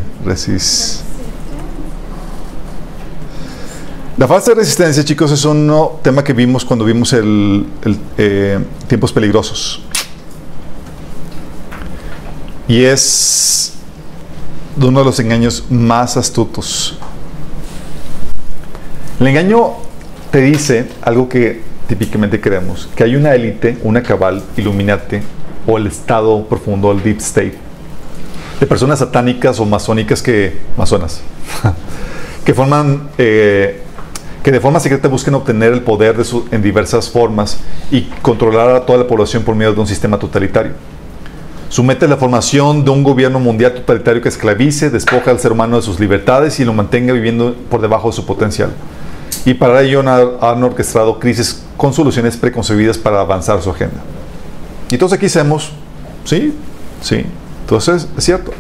La falsa resistencia, chicos, es un tema que vimos cuando vimos el, el, eh, tiempos peligrosos. Y es uno de los engaños más astutos. El engaño te dice algo que típicamente creemos, que hay una élite, una cabal, Illuminati, o el estado profundo, el deep state, de personas satánicas o masónicas que, masonas, (laughs) que forman, eh, que de forma secreta buscan obtener el poder en diversas formas y controlar a toda la población por medio de un sistema totalitario. Su meta es la formación de un gobierno mundial totalitario que esclavice, despoja al ser humano de sus libertades y lo mantenga viviendo por debajo de su potencial. Y para ello han, orquestado crisis con soluciones preconcebidas para avanzar su agenda. Y entonces aquí sabemos, sí, sí, entonces es cierto.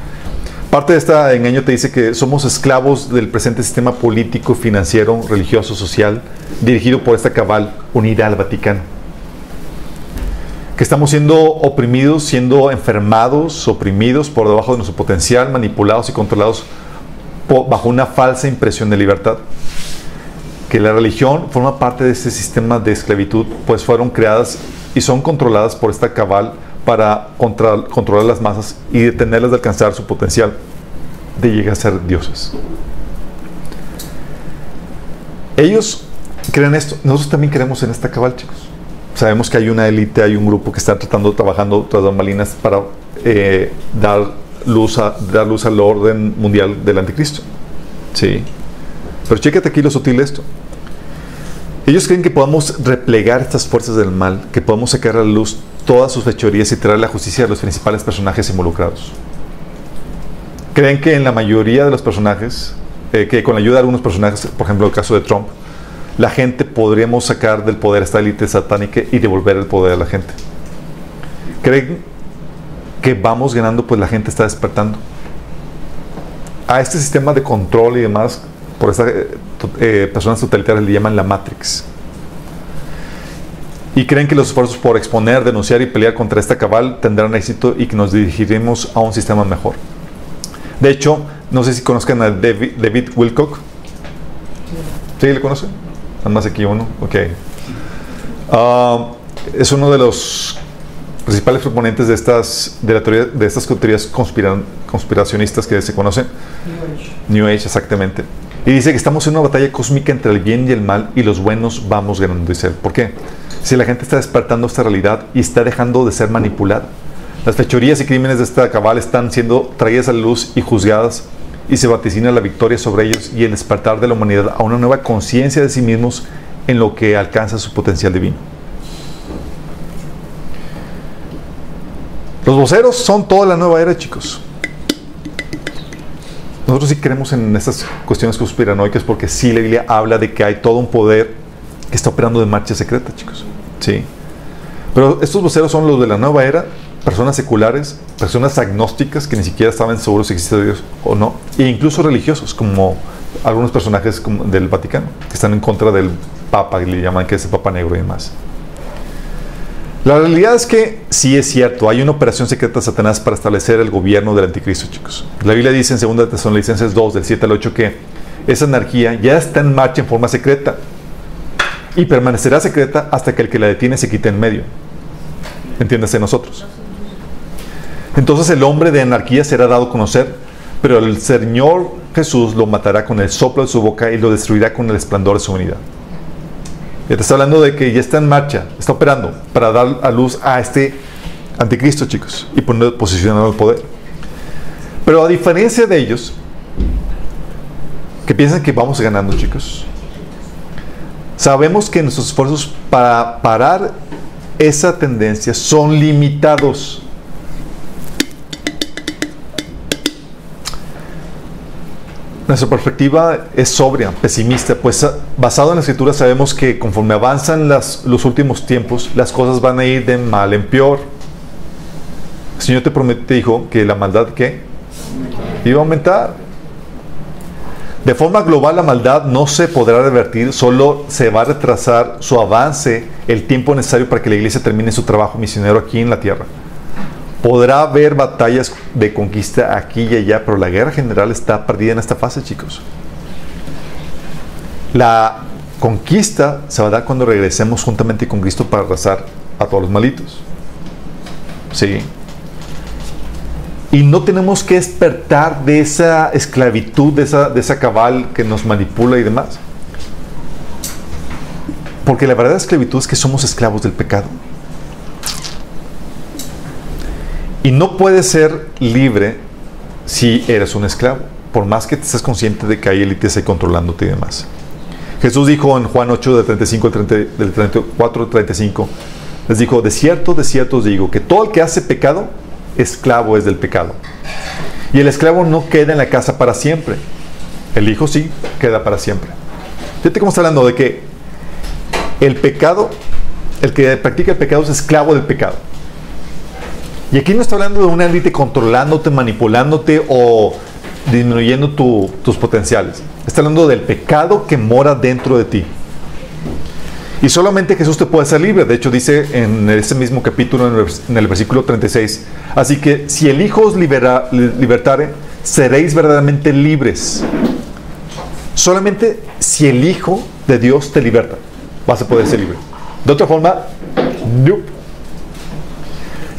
Parte de este engaño te dice que somos esclavos del presente sistema político, financiero, religioso, social, dirigido por esta cabal unida al Vaticano. que estamos siendo oprimidos, siendo enfermados, oprimidos por debajo de nuestro potencial, manipulados y controlados bajo una falsa impresión de libertad. Que la religión forma parte de este sistema de esclavitud, pues fueron creadas y son controladas por esta cabal para controlar las masas y detenerlas de alcanzar su potencial de llegar a ser dioses. Ellos creen esto, nosotros también creemos en esta cabal, chicos. Sabemos que hay una élite, hay un grupo que está tratando, trabajando tras malinas para eh, dar, luz a, dar luz al orden mundial del anticristo. Sí. Pero chécate aquí lo sutil de esto. Ellos creen que podamos replegar estas fuerzas del mal, que podamos sacar a la luz todas sus fechorías y traer la justicia a los principales personajes involucrados. Creen que en la mayoría de los personajes, eh, que con la ayuda de algunos personajes, por ejemplo el caso de Trump, la gente podríamos sacar del poder esta élite satánica y devolver el poder a la gente. Creen que vamos ganando, pues la gente está despertando. A este sistema de control y demás, por estas eh, eh, personas totalitarias le llaman la Matrix y creen que los esfuerzos por exponer, denunciar y pelear contra esta cabal tendrán éxito y que nos dirigiremos a un sistema mejor. De hecho, no sé si conozcan a David, David Wilcock. ¿Sí le conocen? Nada más aquí uno. Ok. Ah, es uno de los principales proponentes de estas, de la teoría, de estas teorías conspiracionistas que se conocen. New Age. New Age, exactamente. Y dice que estamos en una batalla cósmica entre el bien y el mal y los buenos vamos ganando, dice él. ¿Por qué? si la gente está despertando esta realidad y está dejando de ser manipulada. Las fechorías y crímenes de esta cabal están siendo traídas a la luz y juzgadas y se vaticina la victoria sobre ellos y el despertar de la humanidad a una nueva conciencia de sí mismos en lo que alcanza su potencial divino. Los voceros son toda la nueva era, chicos. Nosotros sí creemos en estas cuestiones conspiranoicas porque sí la Biblia habla de que hay todo un poder que está operando de marcha secreta, chicos. Sí. Pero estos voceros son los de la nueva era, personas seculares, personas agnósticas que ni siquiera estaban seguros si existe Dios o no, e incluso religiosos, como algunos personajes del Vaticano, que están en contra del Papa, que le llaman que es el Papa Negro y demás. La realidad es que sí es cierto, hay una operación secreta de Satanás para establecer el gobierno del anticristo, chicos. La Biblia dice en 2 Tesalonicenses 2, del 7 al 8, que esa anarquía ya está en marcha en forma secreta y permanecerá secreta hasta que el que la detiene se quite en medio. Entiéndase nosotros. Entonces el hombre de anarquía será dado a conocer, pero el Señor Jesús lo matará con el soplo de su boca y lo destruirá con el esplendor de su unidad. Ya te está hablando de que ya está en marcha, está operando para dar a luz a este anticristo, chicos, y poner posicionado el poder. Pero a diferencia de ellos, que piensan que vamos ganando, chicos, Sabemos que nuestros esfuerzos para parar esa tendencia son limitados. Nuestra perspectiva es sobria, pesimista, pues ah, basado en la escritura sabemos que conforme avanzan los últimos tiempos, las cosas van a ir de mal en peor. El Señor te promete, dijo que la maldad ¿qué? iba a aumentar. De forma global la maldad no se podrá revertir, solo se va a retrasar su avance el tiempo necesario para que la iglesia termine su trabajo misionero aquí en la tierra. Podrá haber batallas de conquista aquí y allá, pero la guerra general está perdida en esta fase, chicos. La conquista se va a dar cuando regresemos juntamente con Cristo para arrasar a todos los malitos. Sí. Y no tenemos que despertar de esa esclavitud, de esa, de esa cabal que nos manipula y demás. Porque la verdadera esclavitud es que somos esclavos del pecado. Y no puedes ser libre si eres un esclavo, por más que te estés consciente de que hay élites ahí controlándote y demás. Jesús dijo en Juan 8, del 35 al del 34 al 35, les dijo, de cierto, de cierto os digo, que todo el que hace pecado, esclavo es del pecado. Y el esclavo no queda en la casa para siempre. El hijo sí queda para siempre. Fíjate cómo está hablando de que el pecado, el que practica el pecado es esclavo del pecado. Y aquí no está hablando de una élite controlándote, manipulándote o disminuyendo tus potenciales. Está hablando del pecado que mora dentro de ti. Y solamente Jesús te puede hacer libre. De hecho, dice en ese mismo capítulo, en el, versículo 36, así que si el Hijo os libera- li- libertare, seréis verdaderamente libres. Solamente si el Hijo de Dios te liberta, vas a poder ser libre. De otra forma, no.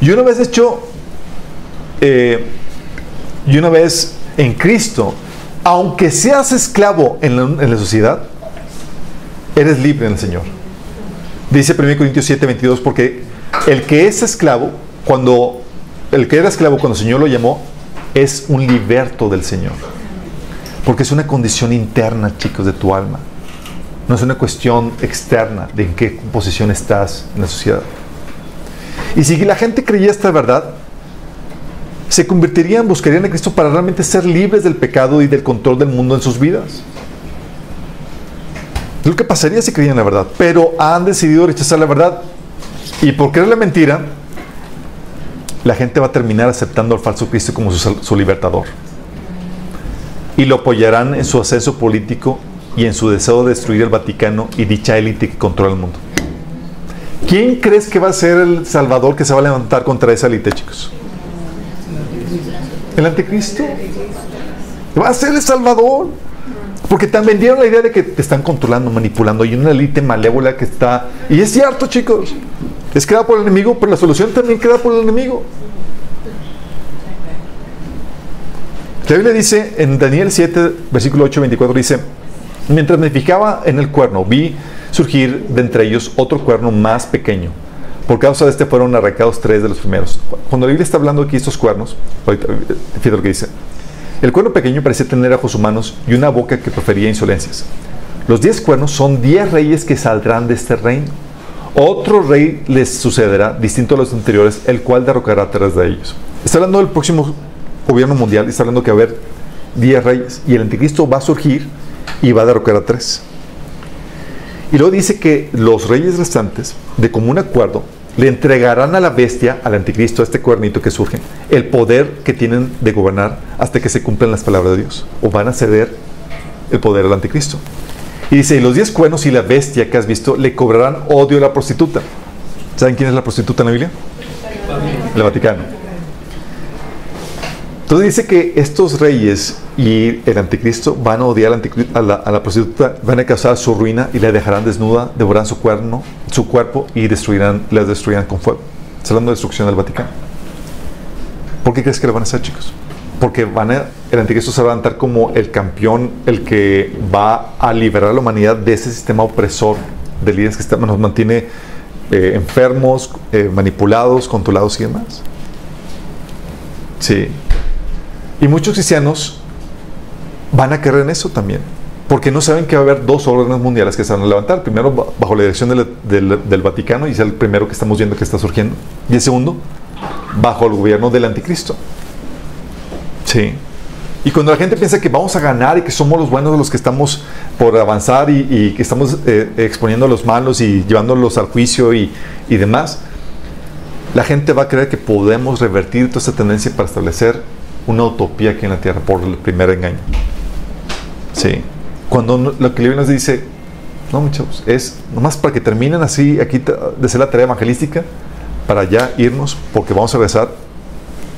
Y una vez hecho, eh, y una vez en Cristo, aunque seas esclavo en la, sociedad, eres libre en el Señor. Dice 1 Corintios 7, 22, porque el que es esclavo, cuando el que era esclavo cuando el Señor lo llamó, es un liberto del Señor. Porque es una condición interna, chicos, de tu alma. No es una cuestión externa de en qué posición estás en la sociedad. Y si la gente creía esta verdad, se convertirían, buscarían a Cristo para realmente ser libres del pecado y del control del mundo en sus vidas. Es lo que pasaría si creían la verdad. Pero han decidido rechazar la verdad. Y por creer la mentira, la gente va a terminar aceptando al falso Cristo como su, su libertador. Y lo apoyarán en su ascenso político y en su deseo de destruir el Vaticano y dicha élite que controla el mundo. ¿Quién crees que va a ser el salvador que se va a levantar contra esa élite, chicos? ¿El anticristo? Va a ser el salvador. Porque te vendieron la idea de que te están controlando, manipulando. Hay una élite malévola que está... Y es cierto, chicos. Es creada por el enemigo, pero la solución también queda por el enemigo. La Biblia dice en Daniel 7, versículo 8, 24, dice, mientras me fijaba en el cuerno, vi surgir de entre ellos otro cuerno más pequeño. Por causa de este fueron arrancados tres de los primeros. Cuando la Biblia está hablando aquí de estos cuernos, eh, fíjate lo que dice. El cuerno pequeño parecía tener ojos humanos y una boca que profería insolencias. Los diez cuernos son diez reyes que saldrán de este reino. Otro rey les sucederá, distinto a los anteriores, el cual derrocará tres de ellos. Está hablando del próximo gobierno mundial y está hablando que va a haber diez reyes y el anticristo va a surgir y va a derrocar a tres. Y luego dice que los reyes restantes, de común acuerdo, le entregarán a la bestia, al anticristo, a este cuernito que surge, el poder que tienen de gobernar hasta que se cumplan las palabras de Dios. O van a ceder el poder al anticristo. Y dice, y los diez cuernos y la bestia que has visto le cobrarán odio a la prostituta. ¿Saben quién es la prostituta en la Biblia? El Vaticano. Entonces dice que estos reyes y el anticristo van a odiar a la, a la prostituta, van a causar su ruina y la dejarán desnuda, devorarán su, cuerno, su cuerpo y destruirán, la destruirán con fuego. Está hablando de destrucción del Vaticano. ¿Por qué crees que lo van a hacer, chicos? Porque van a, el anticristo se va a levantar como el campeón, el que va a liberar a la humanidad de ese sistema opresor de líderes que está- nos mantiene eh, enfermos, eh, manipulados, controlados y demás. Sí. Y muchos cristianos van a creer en eso también. Porque no saben que va a haber dos órdenes mundiales que se van a levantar. Primero, ba- bajo la dirección del, del- del Vaticano, y es el primero que estamos viendo que está surgiendo. Y el segundo, bajo el gobierno del anticristo. Sí. Y cuando la gente piensa que vamos a ganar y que somos los buenos los que estamos por avanzar y, y que estamos eh, exponiendo a los malos y llevándolos al juicio y, y demás, la gente va a creer que podemos revertir toda esta tendencia para establecer una utopía aquí en la tierra por el primer engaño. Sí. Cuando lo que Biblia nos dice, no, muchachos, es nomás para que terminen así aquí de hacer la tarea evangelística para ya irnos, porque vamos a regresar,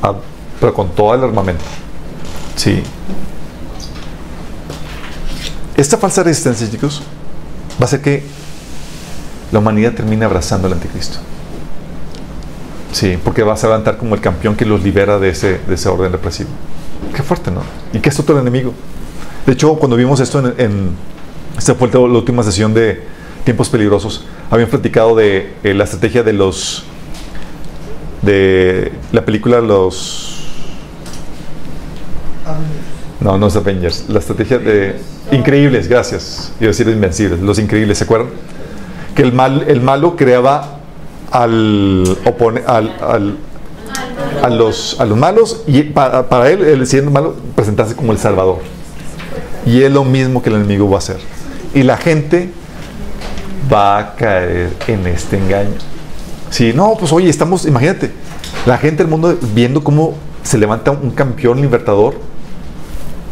a- pero con todo el armamento. Sí. Esta falsa resistencia, chicos, va a hacer que la humanidad termine abrazando al anticristo. Sí, porque vas a levantar como el campeón que los libera de ese, de ese orden represivo. Qué fuerte, ¿no? Y que es otro enemigo. De hecho, cuando vimos esto en, en esta fue la última sesión de Tiempos Peligrosos, habían platicado de eh, la estrategia de los de la película Los no, no es Avengers, la estrategia de Increíbles, gracias. Iba a decir Invencibles, Los Increíbles, ¿se acuerdan? Que el mal el malo creaba al opone, al, al- a los, a los malos y para, para él, él siendo malo, presentarse como el Salvador. Y es lo mismo que el enemigo va a hacer. Y la gente va a caer en este engaño. Si no, pues oye, estamos, imagínate, la gente del mundo viendo cómo se levanta un campeón libertador,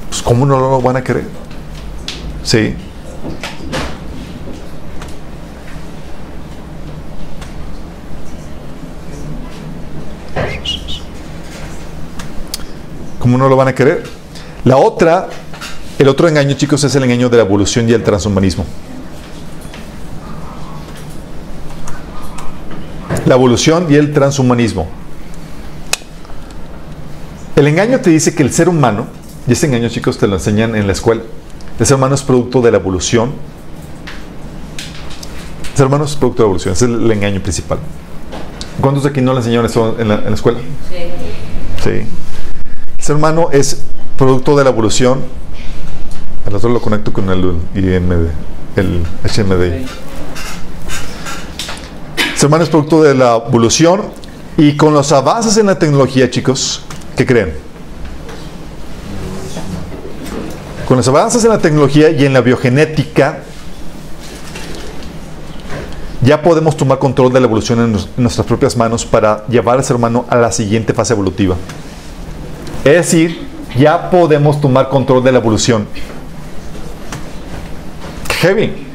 pues cómo no lo van a creer. Sí. ¿Cómo no lo van a querer? La otra, el otro engaño, chicos, es el engaño de la evolución y el transhumanismo. La evolución y el transhumanismo. El engaño te dice que el ser humano, y ese engaño, chicos, te lo enseñan en la escuela, el ser humano es producto de la evolución. El ser humano es producto de la evolución, ese es el engaño principal. ¿Cuántos de aquí no le enseñaron eso en la, en la escuela? Sí. El ser humano es producto de la evolución. El otro lo conecto con el. El ser humano es producto de la evolución y con los avances en la tecnología, chicos, ¿qué creen? Con los avances en la tecnología y en la biogenética, ya podemos tomar control de la evolución en nuestras propias manos para llevar al ser humano a la siguiente fase evolutiva. Es decir, ya podemos tomar control de la evolución. Heavy.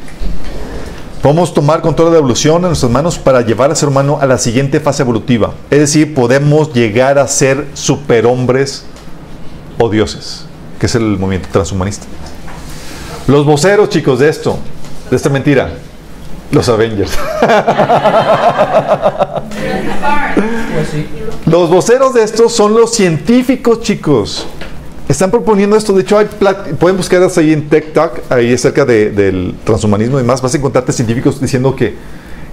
Podemos tomar control de la evolución en nuestras manos para llevar al ser humano a la siguiente fase evolutiva. Es decir, podemos llegar a ser superhombres o dioses, que es el movimiento transhumanista. Los voceros, chicos, de esto, de esta mentira, los Avengers. (laughs) Los voceros de estos son los científicos, chicos. Están proponiendo esto. De hecho, hay pueden buscar ahí en TikTok, ahí acerca de- del transhumanismo y demás. Vas a encontrarte científicos diciendo que,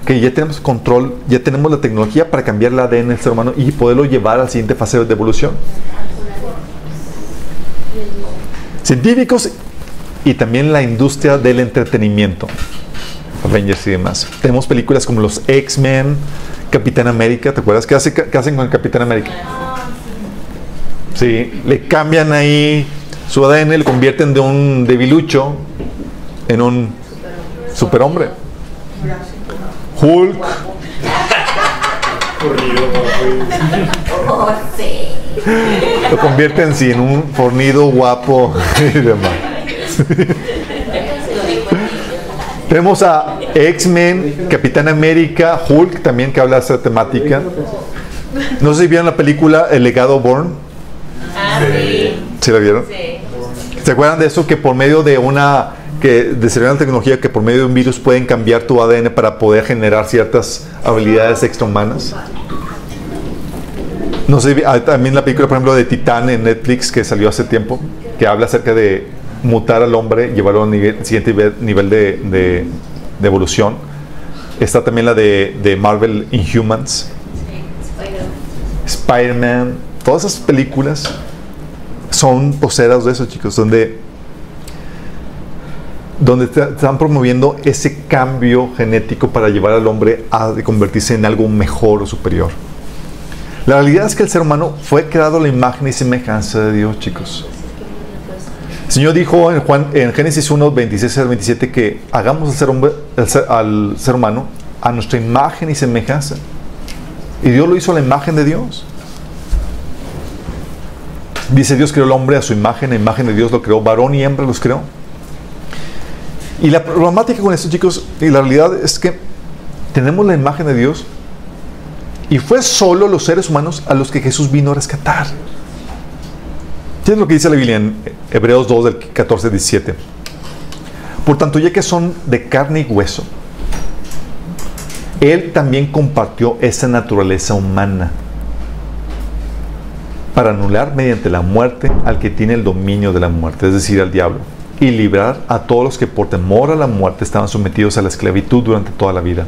que ya tenemos control, ya tenemos la tecnología para cambiar el ADN del ser humano y poderlo llevar a la siguiente fase de evolución. Científicos y también la industria del entretenimiento. Avengers y demás. Tenemos películas como los X-Men, Capitán América, ¿te acuerdas? ¿Qué, hace- qué hacen con el Capitán América? Sí, le cambian ahí su ADN, le convierten de un debilucho en un superhombre. Hulk, lo convierten sí, en un fornido guapo (laughs) y demás. (laughs) Tenemos a X-Men, Capitán América, Hulk también que habla de esa temática. No sé si vieron la película El legado Born. Ah, sí. ¿Sí la vieron? Sí. ¿Se acuerdan de eso? Que por medio de una que desarrollan la tecnología que por medio de un virus pueden cambiar tu ADN para poder generar ciertas habilidades extrahumanas. No sé, hay también la película, por ejemplo, de Titán en Netflix que salió hace tiempo, que habla acerca de mutar al hombre, llevarlo a un nivel- siguiente nivel, nivel de, de- de evolución. Está también la de, Marvel Inhumans, Spider-Man, todas esas películas son poseedas de eso, chicos, donde, donde están promoviendo ese cambio genético para llevar al hombre a convertirse en algo mejor o superior. La realidad es que el ser humano fue creado a la imagen y semejanza de Dios, chicos. El Señor dijo en, Juan, en Génesis 1, 26 al 27 que hagamos al ser, hombre- humano a nuestra imagen y semejanza. Y Dios lo hizo a la imagen de Dios. Dice Dios creó al hombre a su imagen, a imagen de Dios lo creó, varón y hembra los creó. Y la problemática con esto, chicos, y la realidad es que tenemos la imagen de Dios y fue solo los seres humanos a los que Jesús vino a rescatar. ¿Qué es lo que dice la Biblia en Hebreos 2 del 14 al 17? Por tanto, ya que son de carne y hueso, Él también compartió esa naturaleza humana para anular mediante la muerte al que tiene el dominio de la muerte, es decir, al diablo, y librar a todos los que por temor a la muerte estaban sometidos a la esclavitud durante toda la vida.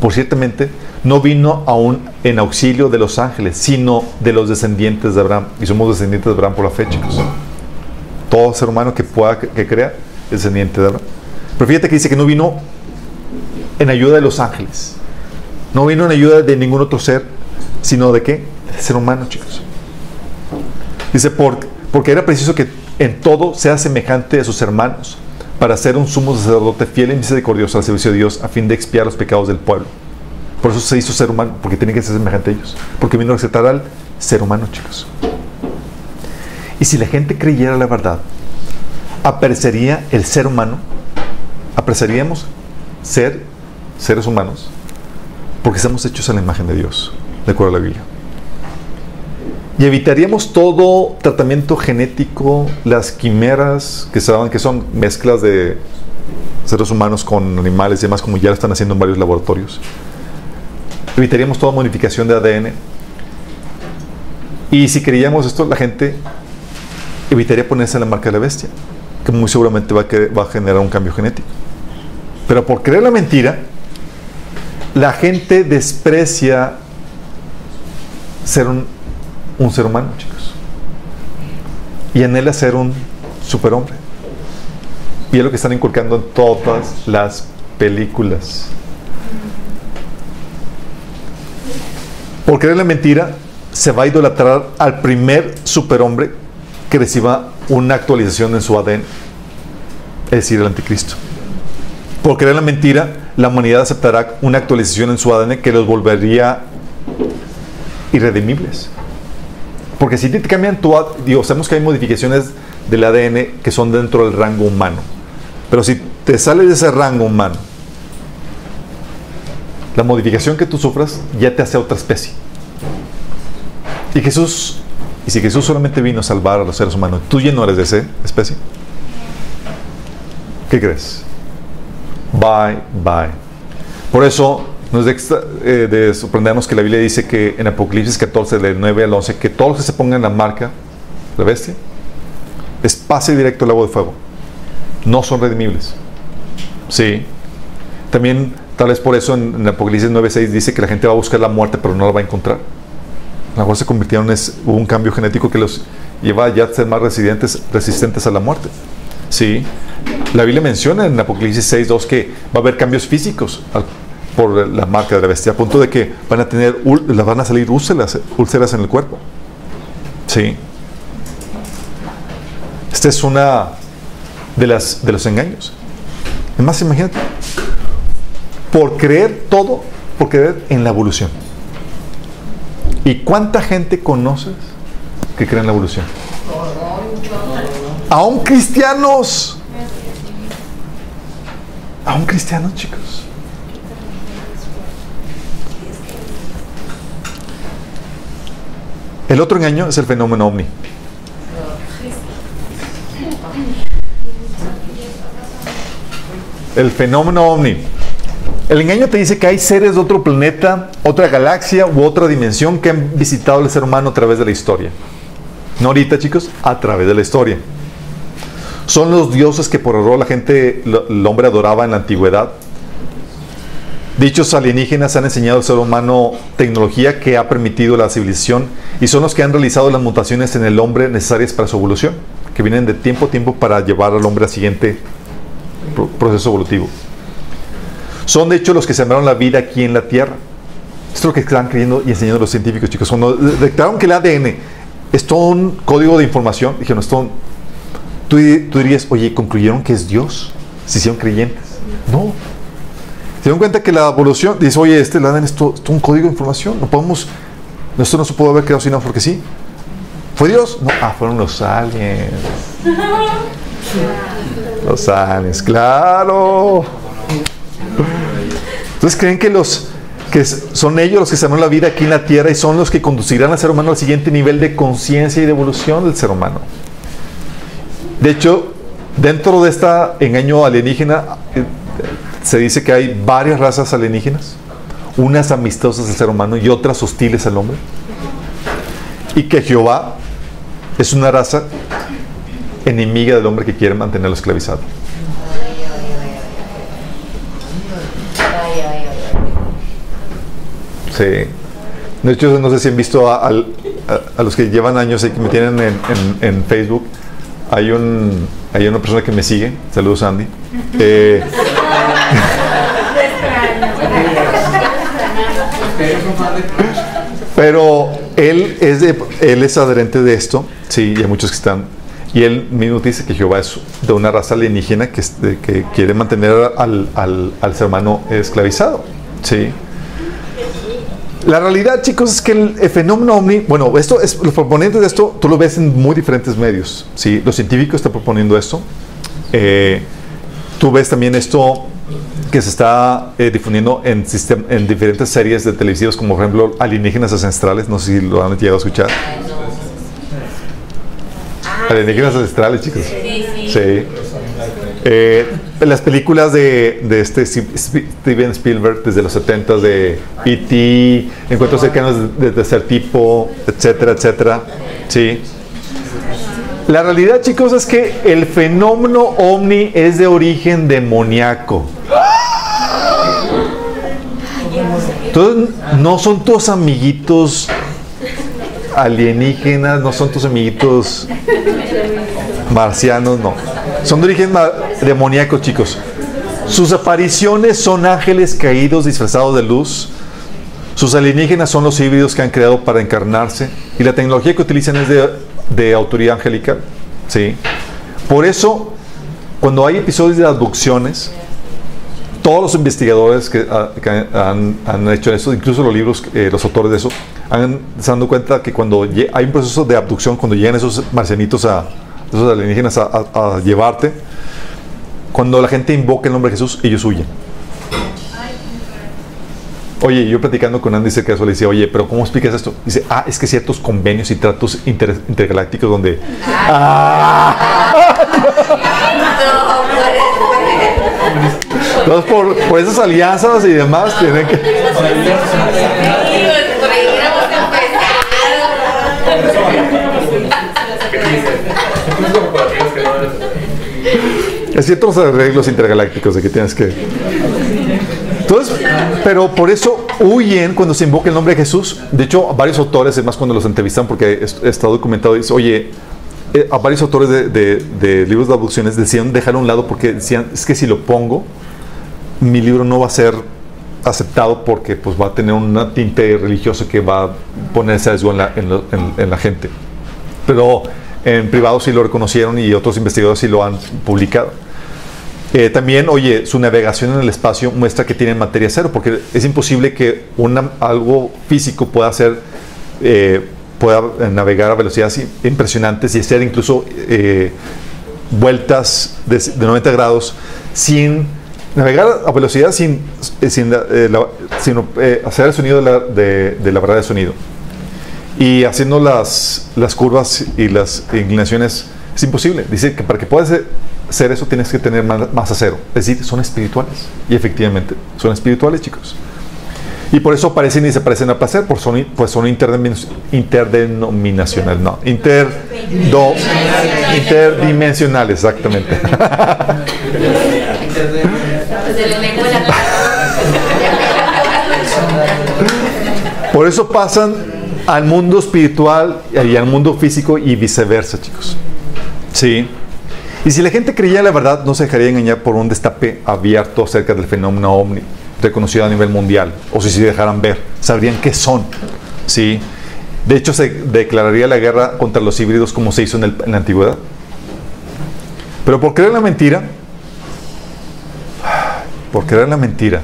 Por ciertamente, no vino aún en auxilio de los ángeles, sino de los descendientes de Abraham. Y somos descendientes de Abraham por la fe, chicos. Todo ser humano que pueda, que crea, es descendiente de Abraham. Pero fíjate que dice que no vino en ayuda de los ángeles. No vino en ayuda de ningún otro ser, sino de qué? Del ser humano, chicos. Dice, por, porque era preciso que en todo sea semejante a sus hermanos, para ser un sumo sacerdote fiel y misericordioso al servicio de Dios, a fin de expiar los pecados del pueblo. Por eso se hizo ser humano, porque tiene que ser semejante a ellos. Porque vino a rescatar al ser humano, chicos. Y si la gente creyera la verdad, apreciaría el ser humano, apreciaríamos ser seres humanos, porque estamos hechos a la imagen de Dios, de acuerdo a la Biblia. Y evitaríamos todo tratamiento genético, las quimeras, que saben que son mezclas de seres humanos con animales y demás, como ya lo están haciendo en varios laboratorios. Evitaríamos toda modificación de ADN. Y si queríamos esto, la gente evitaría ponerse la marca de la bestia, que muy seguramente va a, que- va a generar un cambio genético. Pero por creer la mentira, la gente desprecia ser un, un ser humano, chicos. Y anhela ser un superhombre. Y es lo que están inculcando en todas las películas. Por creer la mentira, se va a idolatrar al primer superhombre que reciba una actualización en su ADN, es decir, el anticristo. Por creer la mentira, la humanidad aceptará una actualización en su ADN que los volvería irredimibles. Porque si te cambian tu ADN, digo, sabemos que hay modificaciones del ADN que son dentro del rango humano. Pero si te sales de ese rango humano, la modificación que tú sufras ya te hace otra especie. Y Jesús, y si Jesús solamente vino a salvar a los seres humanos, tú ya no eres de esa especie. ¿Qué crees? Bye, bye. Por eso nos de, extra- eh, de sorprendernos que la Biblia dice que en Apocalipsis 14, del 9 al 11, que todos los que se pongan la marca, la bestia, es pase directo al lago de fuego. No son redimibles. Sí. También, tal vez por eso en, en Apocalipsis 9.6 dice que la gente va a buscar la muerte, pero no la va a encontrar. A lo mejor se convirtieron, en, un cambio genético que los lleva ya a ser más resistentes, resistentes a la muerte. Sí. La Biblia menciona en Apocalipsis 6.2 que va a haber cambios físicos por la marca de la bestia, a punto de que van a tener, van a salir úlceras, úlceras en el cuerpo. Sí. Esta es una de, las, de los engaños. Es más, imagínate, por creer todo, por creer en la evolución. ¿Y cuánta gente conoces que cree en la evolución? Aún cristianos. Aún cristianos, chicos. El otro engaño es el fenómeno ovni. El fenómeno ovni. El engaño te dice que hay seres de otro planeta, otra galaxia u otra dimensión que han visitado al ser humano a través de la historia. No ahorita, chicos, a través de la historia. Son los dioses que por error la gente, el hombre adoraba en la antigüedad. Dichos alienígenas han enseñado al ser humano tecnología que ha permitido la civilización y son los que han realizado las mutaciones en el hombre necesarias para su evolución, que vienen de tiempo a tiempo para llevar al hombre al siguiente pro- proceso evolutivo. Son de hecho los que sembraron la vida aquí en la Tierra. Esto es lo que están creyendo y enseñando los científicos, chicos. Cuando detectaron que el ADN es todo un código de información, dijeron, esto, tú, tú dirías, oye, concluyeron que es Dios, si hicieron creyentes. No. Se dieron cuenta que la evolución, dice, oye, este el ADN es todo, un código de información, no podemos, esto no se puede haber creado sino porque sí. ¿Fue Dios? No, ah, fueron los aliens. (laughs) Los aliens, claro. Entonces creen que los que son ellos los que se la vida aquí en la tierra y son los que conducirán al ser humano al siguiente nivel de conciencia y de evolución del ser humano. De hecho, dentro de este engaño alienígena eh, se dice que hay varias razas alienígenas, unas amistosas al ser humano y otras hostiles al hombre. Y que Jehová es una raza enemiga del hombre que quiere mantenerlo esclavizado. Ay, ay, ay, ay. Sí. De hecho, no sé si han visto a, a- a los que llevan años y que me tienen en, en- en Facebook. Hay, un, hay una persona que me sigue. Saludos, Andy. (laughs) Eh, pero él es, de- él es adherente de esto. Sí, y hay muchos que están. Y él mismo dice que Jehová es de una raza alienígena que, que quiere mantener al, al- al ser humano esclavizado. Sí. La realidad, chicos, es que el, el fenómeno ovni, bueno, esto es, los proponentes de esto, tú lo ves en muy diferentes medios. ¿sí? Los científicos están proponiendo esto. Eh, tú ves también esto que se está eh, difundiendo en, sistem- en diferentes series de televisivos, como por ejemplo Alienígenas Ancestrales, no sé si lo han llegado a escuchar. Ah, Alienígenas Ancestrales, chicos. Sí. Eh, las películas de, este Steven Spielberg desde los 70 de E.T., Encuentros cercanos de tercer tipo, etcétera, etcétera. Sí. La realidad, chicos, es que el fenómeno ovni es de origen demoníaco. Entonces, no son tus amiguitos alienígenas, no son tus amiguitos marcianos, no. Son de origen demoníaco, chicos. Sus apariciones son ángeles caídos disfrazados de luz. Sus alienígenas son los híbridos que han creado para encarnarse. Y la tecnología que utilizan es de, de autoridad angelical. ¿sí? Por eso, cuando hay episodios de abducciones, todos los investigadores que, ah, han, han hecho eso, incluso los libros, eh, los autores de eso, han se han dado cuenta que cuando hay un proceso de abducción, cuando llegan esos marcianitos a esos alienígenas a, llevarte, cuando la gente invoca el nombre de Jesús, ellos huyen. Oye, yo platicando con Andy cerca de eso, le decía, oye, pero ¿cómo explicas esto? Dice, ah, es que ciertos convenios y tratos inter- intergalácticos donde... (laughs) Ah, entonces, por, por esas alianzas y demás, tienen que... Sí, por ahí hubiéramos empezado. Hay ciertos arreglos intergalácticos de que tienes que... Entonces, pero por eso huyen cuando se invoca el nombre de Jesús. De hecho, varios autores, además cuando los entrevistan, porque es- está documentado, dice, oye, eh, a varios autores de, de- de libros de abducciones decían dejar a un lado porque decían, es que si lo pongo, mi libro no va a ser aceptado porque pues va a tener un tinte religioso que va a poner sesgo en la, en lo- en- en la gente. Pero en privado sí lo reconocieron y otros investigadores sí lo han publicado. Eh, también, oye, su navegación en el espacio muestra que tiene materia cero, porque es imposible que una- algo físico pueda hacer, eh, pueda navegar a velocidades impresionantes y hacer incluso eh, vueltas de, de 90 grados sin navegar a velocidad sin, eh, sin, la- eh, sino, eh, hacer el sonido de la, de, de la barrera de sonido. Y haciendo las, las curvas y las inclinaciones es imposible. Dice que para que puedas hacer- eso tienes que tener ma- masa cero. Es decir, son espirituales. Y efectivamente, son espirituales, chicos. Y por eso aparecen y desaparecen a placer, por son, pues son interdenominacionales, no, inter, do- interdimensionales, exactamente. (laughs) (laughs) Se le lengua la cara. Por eso pasan al mundo espiritual y al mundo físico y viceversa, chicos. Sí. Y si la gente creía la verdad, no se dejaría engañar por un destape abierto acerca del fenómeno ovni, reconocido a nivel mundial. O si se dejaran ver, sabrían qué son. Sí. De hecho, se declararía la guerra contra los híbridos como se hizo en, en la antigüedad. Pero por creer la mentira, por creer la mentira,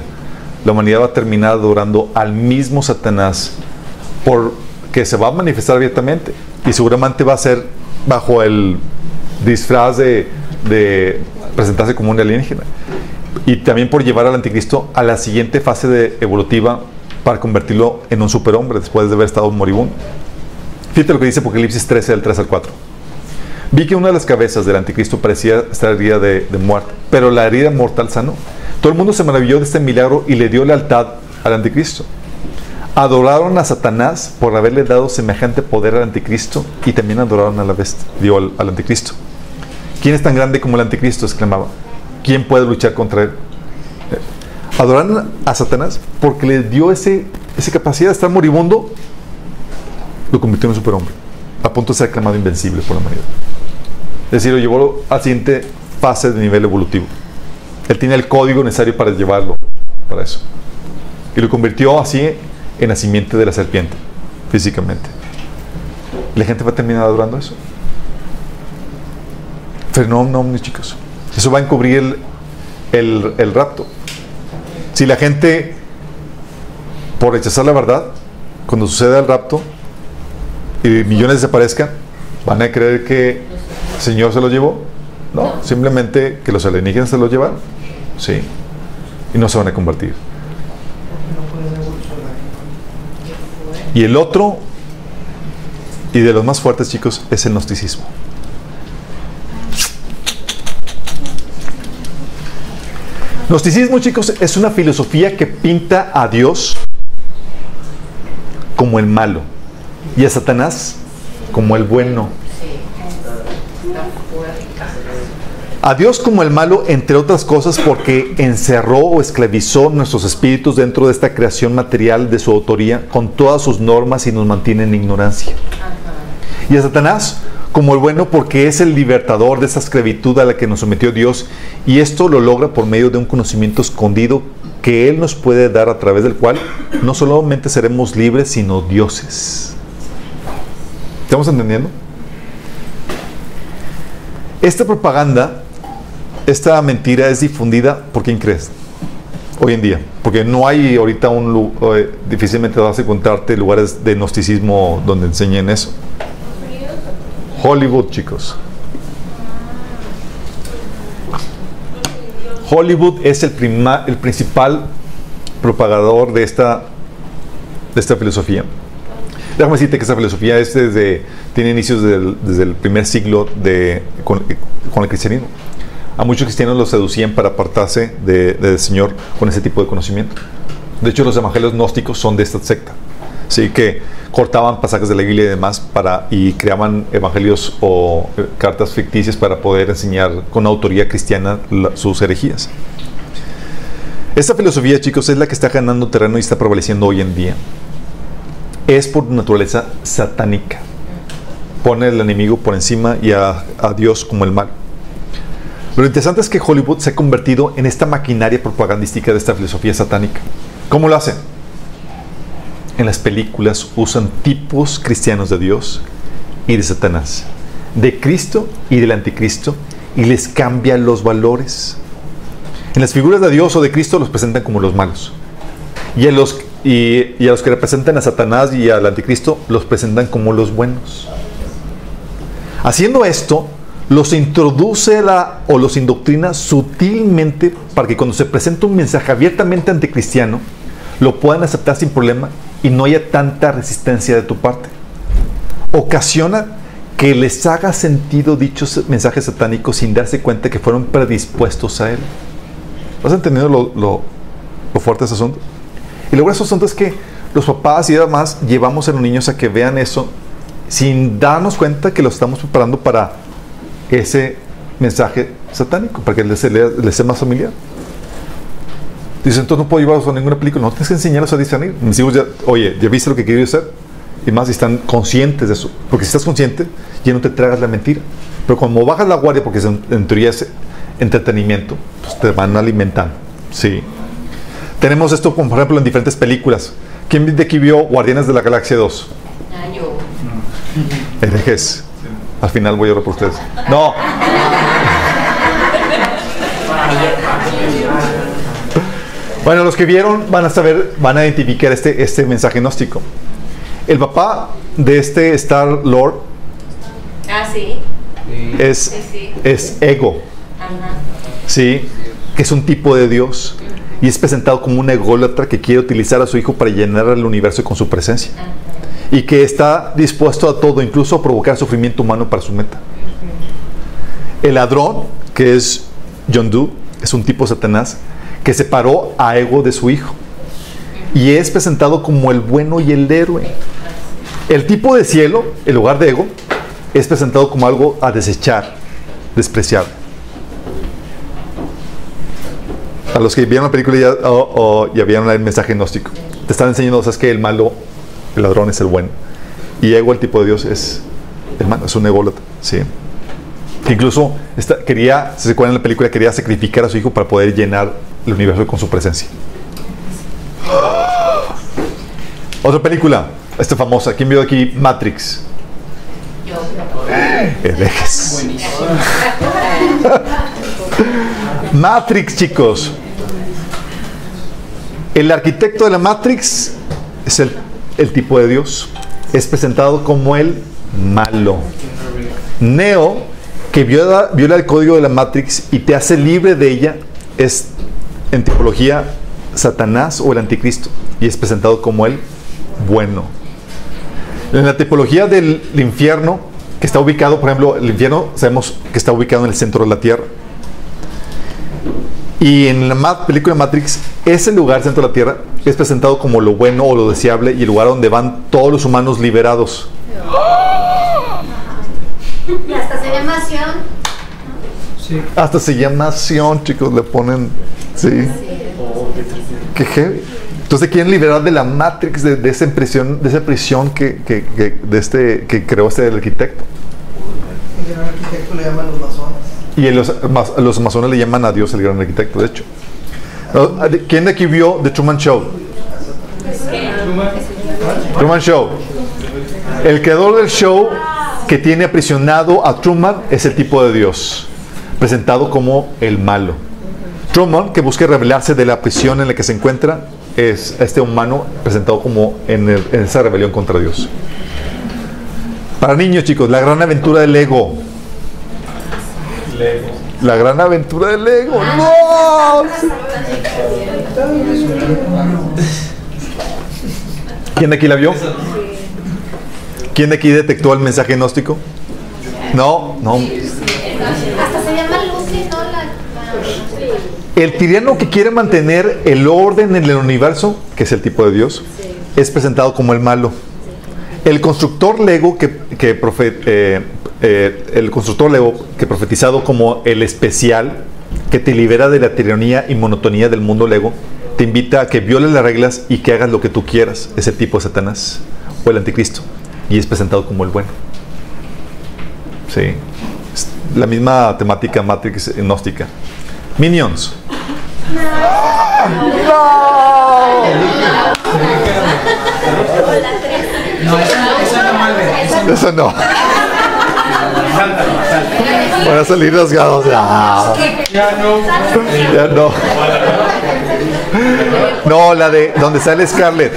la humanidad va a terminar adorando al mismo Satanás porque se va a manifestar abiertamente y seguramente va a ser bajo el disfraz de, presentarse como un alienígena y también por llevar al anticristo a la siguiente fase de evolutiva para convertirlo en un superhombre después de haber estado moribundo. Fíjate lo que dice Apocalipsis 13 del 3 al 4. Vi que una de las cabezas del anticristo parecía estar herida de, de muerte, pero la herida mortal sanó. Todo el mundo se maravilló de este milagro y le dio lealtad al anticristo. Adoraron a Satanás por haberle dado semejante poder al anticristo y también adoraron a la bestia, dio al, anticristo. ¿Quién es tan grande como el anticristo? exclamaba. ¿Quién puede luchar contra él? Eh, Adoraron a Satanás porque le dio ese, esa capacidad de estar moribundo, lo convirtió en un superhombre, a punto de ser aclamado invencible por la humanidad. Es decir, lo llevó a la siguiente fase de nivel evolutivo. Él tiene el código necesario para llevarlo para eso. Y lo convirtió así en la simiente de la serpiente, físicamente. La gente va a terminar adorando eso. Fenómeno ovni, chicos. Eso va a encubrir el, el, el rapto. Si la gente, por rechazar la verdad, cuando suceda el rapto y millones desaparezcan, van a creer que Señor se los llevó. No, simplemente que los alienígenas se los llevaron. Sí. y no se van a convertir. Y el otro, y de los más fuertes chicos, es el gnosticismo. Gnosticismo, chicos, es una filosofía que pinta a Dios como el malo y a Satanás como el bueno. A Dios como el malo, entre otras cosas, porque encerró o esclavizó nuestros espíritus dentro de esta creación material de su autoría con todas sus normas y nos mantiene en ignorancia. Y a Satanás como el bueno porque es el libertador de esa esclavitud a la que nos sometió Dios y esto lo logra por medio de un conocimiento escondido que Él nos puede dar a través del cual no solamente seremos libres, sino dioses. ¿Estamos entendiendo? Esta propaganda, esta mentira es difundida por quién crees hoy en día, porque no hay ahorita un eh, difícilmente vas a encontrarte lugares de gnosticismo donde enseñen eso. Hollywood, chicos. Hollywood es el, prima- el principal propagador de esta, de esta filosofía. Déjame decirte que esta filosofía es desde, tiene inicios desde el primer siglo de, con, el cristianismo. A muchos cristianos los seducían para apartarse de- del Señor con ese tipo de conocimiento. De hecho, los evangelios gnósticos son de esta secta. Sí, que cortaban pasajes de la Biblia y demás para, y creaban evangelios o eh, cartas ficticias para poder enseñar con autoría cristiana sus herejías. Esta filosofía, chicos, es la que está ganando terreno y está prevaleciendo hoy en día. Es por naturaleza satánica. Pone al enemigo por encima y a, Dios como el mal. Lo interesante es que Hollywood se ha convertido en esta maquinaria propagandística de esta filosofía satánica. ¿Cómo lo hacen? En las películas usan tipos cristianos de Dios y de Satanás, de Cristo y del anticristo, y les cambian los valores. En las figuras de Dios o de Cristo los presentan como los malos. Y a los, y, a los que representan a Satanás y al anticristo los presentan como los buenos. Haciendo esto, los introduce la, o los indoctrina sutilmente para que cuando se presenta un mensaje abiertamente anticristiano, lo puedan aceptar sin problema y no haya tanta resistencia de tu parte. Ocasiona que les haga sentido dichos mensajes satánicos sin darse cuenta que fueron predispuestos a él. ¿Has entendido lo, lo, lo fuerte de ese asunto? Y lo grueso asunto es que los papás y demás llevamos a los niños a que vean eso sin darnos cuenta que los estamos preparando para ese mensaje satánico, para que les, les, les sea más familiar. Dicen, entonces no puedo llevarlos a ninguna película. No, tienes que enseñarlos a discernir. Mis hijos ya, oye, ¿ya viste lo que quiero hacer? Y más si están conscientes de eso. Porque si estás consciente, ya no te tragas la mentira. Pero cuando bajas la guardia, porque en, en teoría es entretenimiento, pues te van alimentando. Sí. Tenemos esto, como por ejemplo, en diferentes películas. ¿Quién de aquí vio Guardianes de la Galaxia 2? Ah, yo. Herejes. Al final voy a orar por ustedes. No. (laughs) Bueno, los que vieron van a saber, van a identificar este, este mensaje gnóstico. El papá de este Star Lord Ah, sí. es, Sí, sí. es ego, Ajá. ¿sí? Que es un tipo de Dios. Y es presentado como un ególatra que quiere utilizar a su hijo para llenar el universo con su presencia. Y que está dispuesto a todo, incluso a provocar sufrimiento humano para su meta. El ladrón, que es John Doe, es un tipo Satanás que separó a Ego de su hijo. Y es presentado como el bueno y el héroe. El tipo de cielo, el lugar de Ego, es presentado como algo a desechar, despreciar. A los que vieron la película ya, o- o ya vieron el mensaje gnóstico. Te están enseñando, sabes que el malo, el ladrón es el bueno. Y Ego, el tipo de Dios, es el malo, es un ególatra. Sí. Incluso esta- quería, si se acuerdan en la película, quería sacrificar a su hijo para poder llenar el universo con su presencia. (gasps) Otra película, esta famosa, ¿quién vio aquí Matrix? Yo. Herejes. (laughs) Matrix, chicos. El arquitecto de la Matrix es el, el tipo de Dios. Es presentado como el malo. Neo, que viola, viola el código de la Matrix y te hace libre de ella, es en tipología Satanás o el anticristo y es presentado como el bueno. En la tipología del infierno, que está ubicado, por ejemplo, el infierno sabemos que está ubicado en el centro de la tierra. Y en la ma- película Matrix, ese lugar, centro de la tierra, es presentado como lo bueno o lo deseable y el lugar donde van todos los humanos liberados. Y hasta se llama Sion. Sí. Hasta se llama Sion, chicos, le ponen. Sí. Qué heavy. Entonces quieren liberar de la Matrix, de, de esa prisión, de esa prisión que, que- que- de este, que creó este arquitecto. El gran arquitecto le llaman los masones. Y los, los masones le llaman a Dios el gran arquitecto, de hecho. ¿Quién de aquí vio The Truman Show? Truman Show. El creador del show que tiene aprisionado a Truman es el tipo de Dios, presentado como el malo. Truman, que busca rebelarse de la prisión en la que se encuentra, es este humano presentado como en, el- en esa rebelión contra Dios. Para niños, chicos, la gran aventura del ego. La gran aventura del ego. ¡No! ¿Quién de aquí la vio? ¿Quién de aquí detectó el mensaje gnóstico? No, no. Hasta se llama Lucy, ¿no? La- El tirano que quiere mantener el orden en el universo, que es el tipo de Dios, es presentado como el malo. El constructor Lego que, que profe- eh, eh, el constructor Lego que profetizado como el especial que te libera de la tiranía y monotonía del mundo Lego, te invita a que violes las reglas y que hagas lo que tú quieras. Es el tipo de Satanás o el anticristo y es presentado como el bueno. Sí. Es la misma temática Matrix gnóstica. Minions. No, esa, esa no Malver. Eso no. Van a salir rasgados. Ya. Ya no. Ya no. No, la de donde sale Scarlett.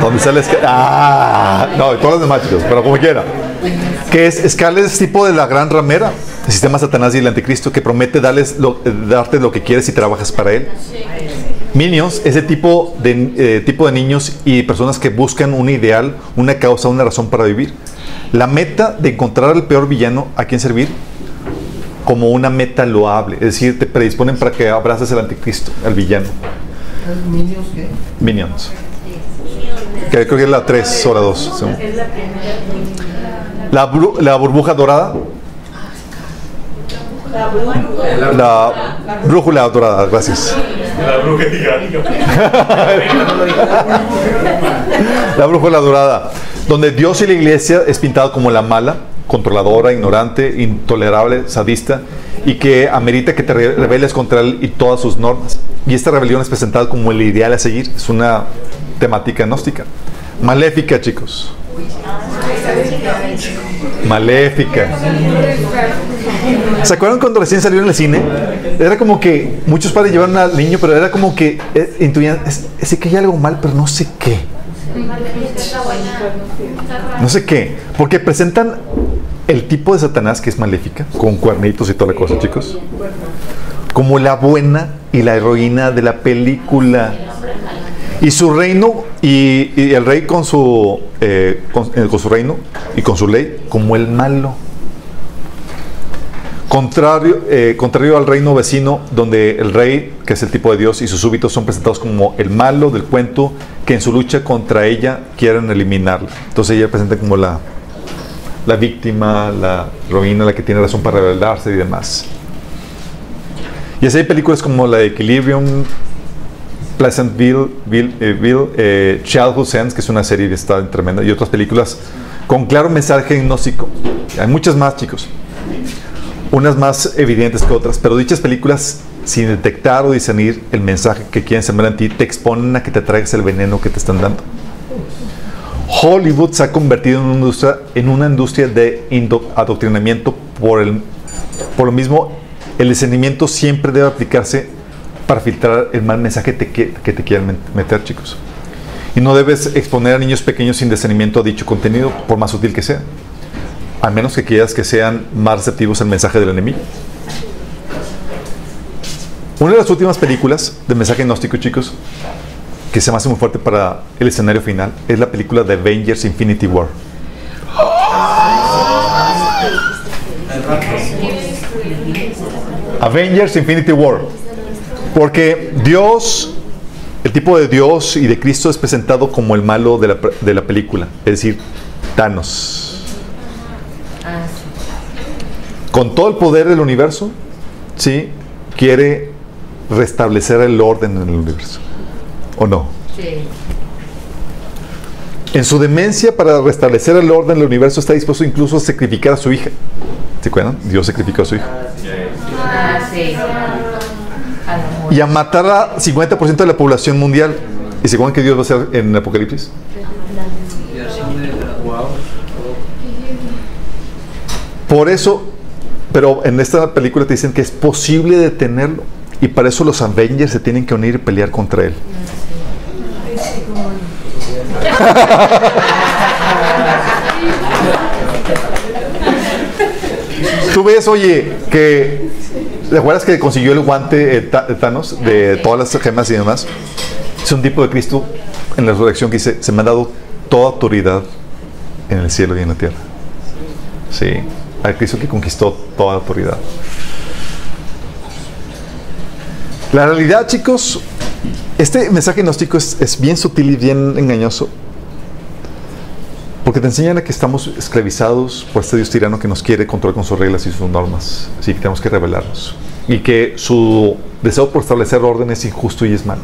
Donde sale Scarlett. Ah, no, todas las demás chicos, pero como quiera. Que es Scarlett es tipo de la gran ramera, el sistema Satanás y el anticristo que promete darles lo- eh, darte lo que quieres si trabajas para él. Minions, ese tipo de, eh, tipo de niños y personas que buscan un ideal, una causa, una razón para vivir. La meta de encontrar al peor villano a quien servir como una meta loable, es decir, te predisponen para que abraces al anticristo, al villano. ¿Minions qué? Minions. Que creo que es la 3 o la 2. La, bru- la burbuja dorada. La brújula dorada, gracias. La brujería. La brújula dorada, donde Dios y la iglesia es pintado como la mala, controladora, ignorante, intolerable, sadista, y que amerita que te re- rebeles contra él y todas sus normas. Y esta rebelión es presentada como el ideal a seguir, es una temática gnóstica. Maléfica, chicos. Maléfica. ¿Se acuerdan cuando recién salió en el cine? Era como que muchos padres llevaron al niño, pero era como que eh, intuían, es que hay algo mal, pero no sé qué. No sé qué. Porque presentan el tipo de Satanás que es maléfica, con cuernitos y toda la cosa, chicos. Como la buena y la heroína de la película. Y su reino, y, el rey con su, eh, eh, con su reino y con su ley, como el malo. Contrario, eh, contrario al reino vecino, donde el rey, que es el tipo de Dios, y sus súbitos son presentados como el malo del cuento, que en su lucha contra ella quieren eliminarla. Entonces ella presenta como la, la víctima, la heroína, la que tiene razón para rebelarse y demás. Y así hay películas como la de Equilibrium, Pleasantville, Bill, eh, eh, Childhood Sense, que es una serie que está tremenda, y otras películas con claro mensaje gnóstico. Hay muchas más, chicos unas más evidentes que otras, pero dichas películas, sin detectar o discernir el mensaje que quieren sembrar en ti, te exponen a que te traigas el veneno que te están dando. Hollywood se ha convertido en una industria, de adoctrinamiento por, lo mismo, el discernimiento siempre debe aplicarse para filtrar el mal mensaje que, te quieran meter, chicos. Y no debes exponer a niños pequeños sin discernimiento a dicho contenido, por más sutil que sea a menos que quieras que sean más receptivos al mensaje del enemigo. Una de las últimas películas de mensaje gnóstico, chicos, que se me hace muy fuerte para el escenario final, es la película de Avengers Infinity War. Avengers Infinity War. Porque Dios, el tipo de Dios y de Cristo es presentado como el malo de la, de la película, es decir, Thanos. Ah, Con todo el poder del universo, ¿sí? Quiere restablecer el orden en el universo. ¿O no? sí. En su demencia para restablecer el orden del universo está dispuesto incluso a sacrificar a su hija. ¿Se acuerdan? Dios sacrificó a su hija. Ah, amor. Y a matar a 50% de la población mundial. ¿Y se acuerdan que Dios va a hacer en Apocalipsis? Por eso, pero en esta película te dicen que es posible detenerlo. Y para eso los Avengers se tienen que unir y pelear contra él. (laughs) Tú ves, oye, que. ¿Te acuerdas que consiguió el guante eh, Thanos de todas las gemas y demás? Es un tipo de Cristo en la resurrección que dice: Se me ha dado toda autoridad en el cielo y en la tierra. Sí, al Cristo que conquistó toda autoridad. La realidad, chicos, este mensaje gnóstico es, es bien sutil y bien engañoso. Porque te enseñan a que estamos esclavizados por este Dios tirano que nos quiere controlar con sus reglas y sus normas. Así que tenemos que rebelarnos. Y que su deseo por establecer orden es injusto y es malo.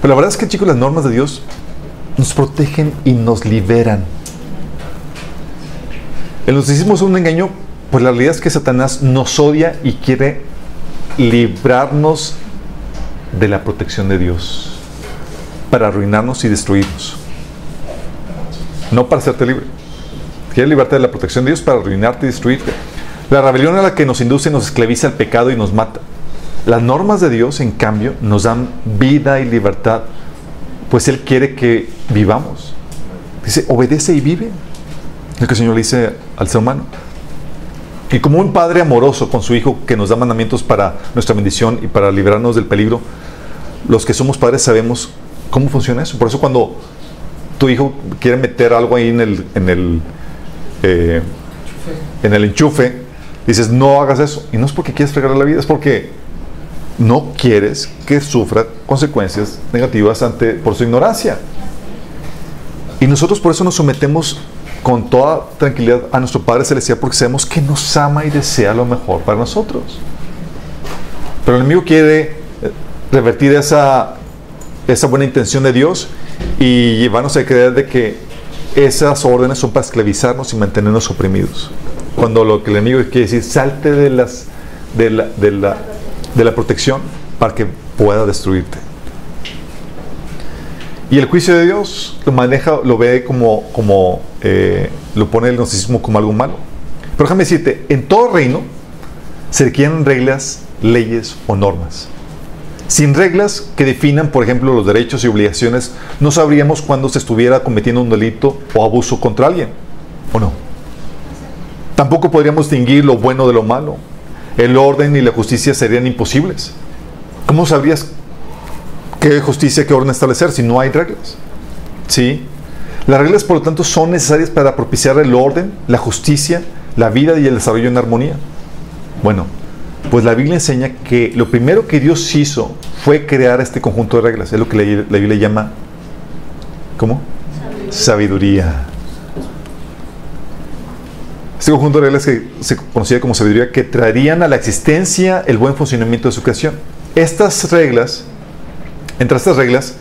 Pero la verdad es que, chicos, las normas de Dios nos protegen y nos liberan. El gnosticismo es un engaño, pues la realidad es que Satanás nos odia y quiere librarnos de la protección de Dios para arruinarnos y destruirnos. No para hacerte libre. Quiere librarte de la protección de Dios para arruinarte y destruirte. La rebelión a la que nos induce nos esclaviza al pecado y nos mata. Las normas de Dios, en cambio, nos dan vida y libertad, pues Él quiere que vivamos. Dice, obedece y vive. Lo que el Señor le dice al ser humano. Y como un padre amoroso con su hijo que nos da mandamientos para nuestra bendición y para librarnos del peligro, los que somos padres sabemos cómo funciona eso. Por eso cuando tu hijo quiere meter algo ahí en el, en el, eh, enchufe, dices, no hagas eso. Y no es porque quieres fregar la vida, es porque no quieres que sufra consecuencias negativas ante, por su ignorancia. Y nosotros por eso nos sometemos con toda tranquilidad a nuestro Padre Celestial porque sabemos que nos ama y desea lo mejor para nosotros. Pero el enemigo quiere eh, revertir esa, esa buena intención de Dios y llevarnos a creer de que esas órdenes son para esclavizarnos y mantenernos oprimidos. Cuando lo que el enemigo quiere decir, salte de, las, de, la, de, la, de la protección para que pueda destruirte. Y el juicio de Dios lo maneja, lo ve como, como eh, lo pone el gnosticismo como algo malo. Pero déjame decirte, en todo reino se requieren reglas, leyes o normas. Sin reglas que definan, por ejemplo, los derechos y obligaciones, no sabríamos cuándo se estuviera cometiendo un delito o abuso contra alguien, ¿o no? Tampoco podríamos distinguir lo bueno de lo malo. El orden y la justicia serían imposibles. ¿Cómo sabrías qué justicia, qué orden establecer si no hay reglas? ¿Sí? Las reglas, por lo tanto, son necesarias para propiciar el orden, la justicia, la vida y el desarrollo en armonía. Bueno, pues la Biblia enseña que lo primero que Dios hizo fue crear este conjunto de reglas. Es lo que la, la Biblia llama, ¿cómo? Sabiduría. Este conjunto de reglas que se conocía como sabiduría que traerían a la existencia el buen funcionamiento de su creación. Estas reglas, entre estas reglas,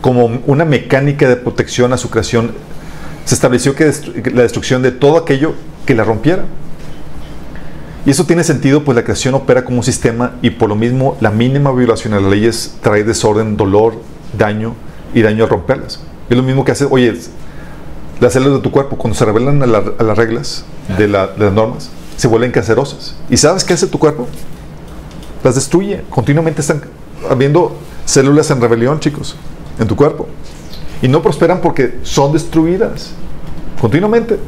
como una mecánica de protección a su creación, se estableció que destru- la destrucción de todo aquello que la rompiera. Y eso tiene sentido, pues la creación opera como un sistema y por lo mismo la mínima violación a las leyes trae desorden, dolor, daño y daño al romperlas. Es lo mismo que hace, oye, las células de tu cuerpo cuando se rebelan a, la- a las reglas de, la- de las normas, se vuelven cancerosas. ¿Y sabes qué hace tu cuerpo? Las destruye. Continuamente están habiendo células en rebelión, chicos, en tu cuerpo. Y no prosperan porque son destruidas. Continuamente.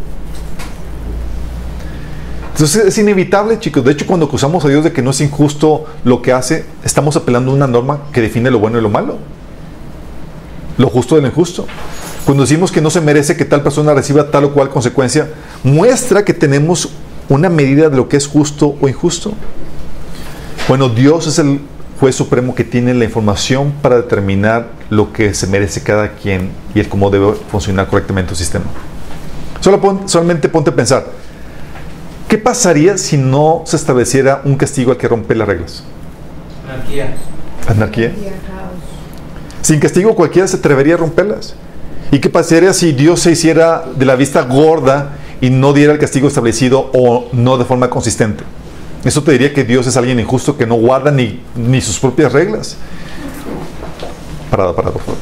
Entonces es inevitable, chicos. De hecho, cuando acusamos a Dios de que no es injusto lo que hace, estamos apelando a una norma que define lo bueno y lo malo. Lo justo de lo injusto. Cuando decimos que no se merece que tal persona reciba tal o cual consecuencia, muestra que tenemos una medida de lo que es justo o injusto. Bueno, Dios es el juez supremo que tiene la información para determinar lo que se merece cada quien y el cómo debe funcionar correctamente el sistema. Solo pon- solamente ponte a pensar, ¿qué pasaría si no se estableciera un castigo al que rompe las reglas? Anarquía. Anarquía. Sin castigo cualquiera se atrevería a romperlas. ¿Y qué pasaría si Dios se hiciera de la vista gorda y no diera el castigo establecido o no de forma consistente? Eso te diría que Dios es alguien injusto que no guarda ni, sus propias reglas. Parada, parada, por favor.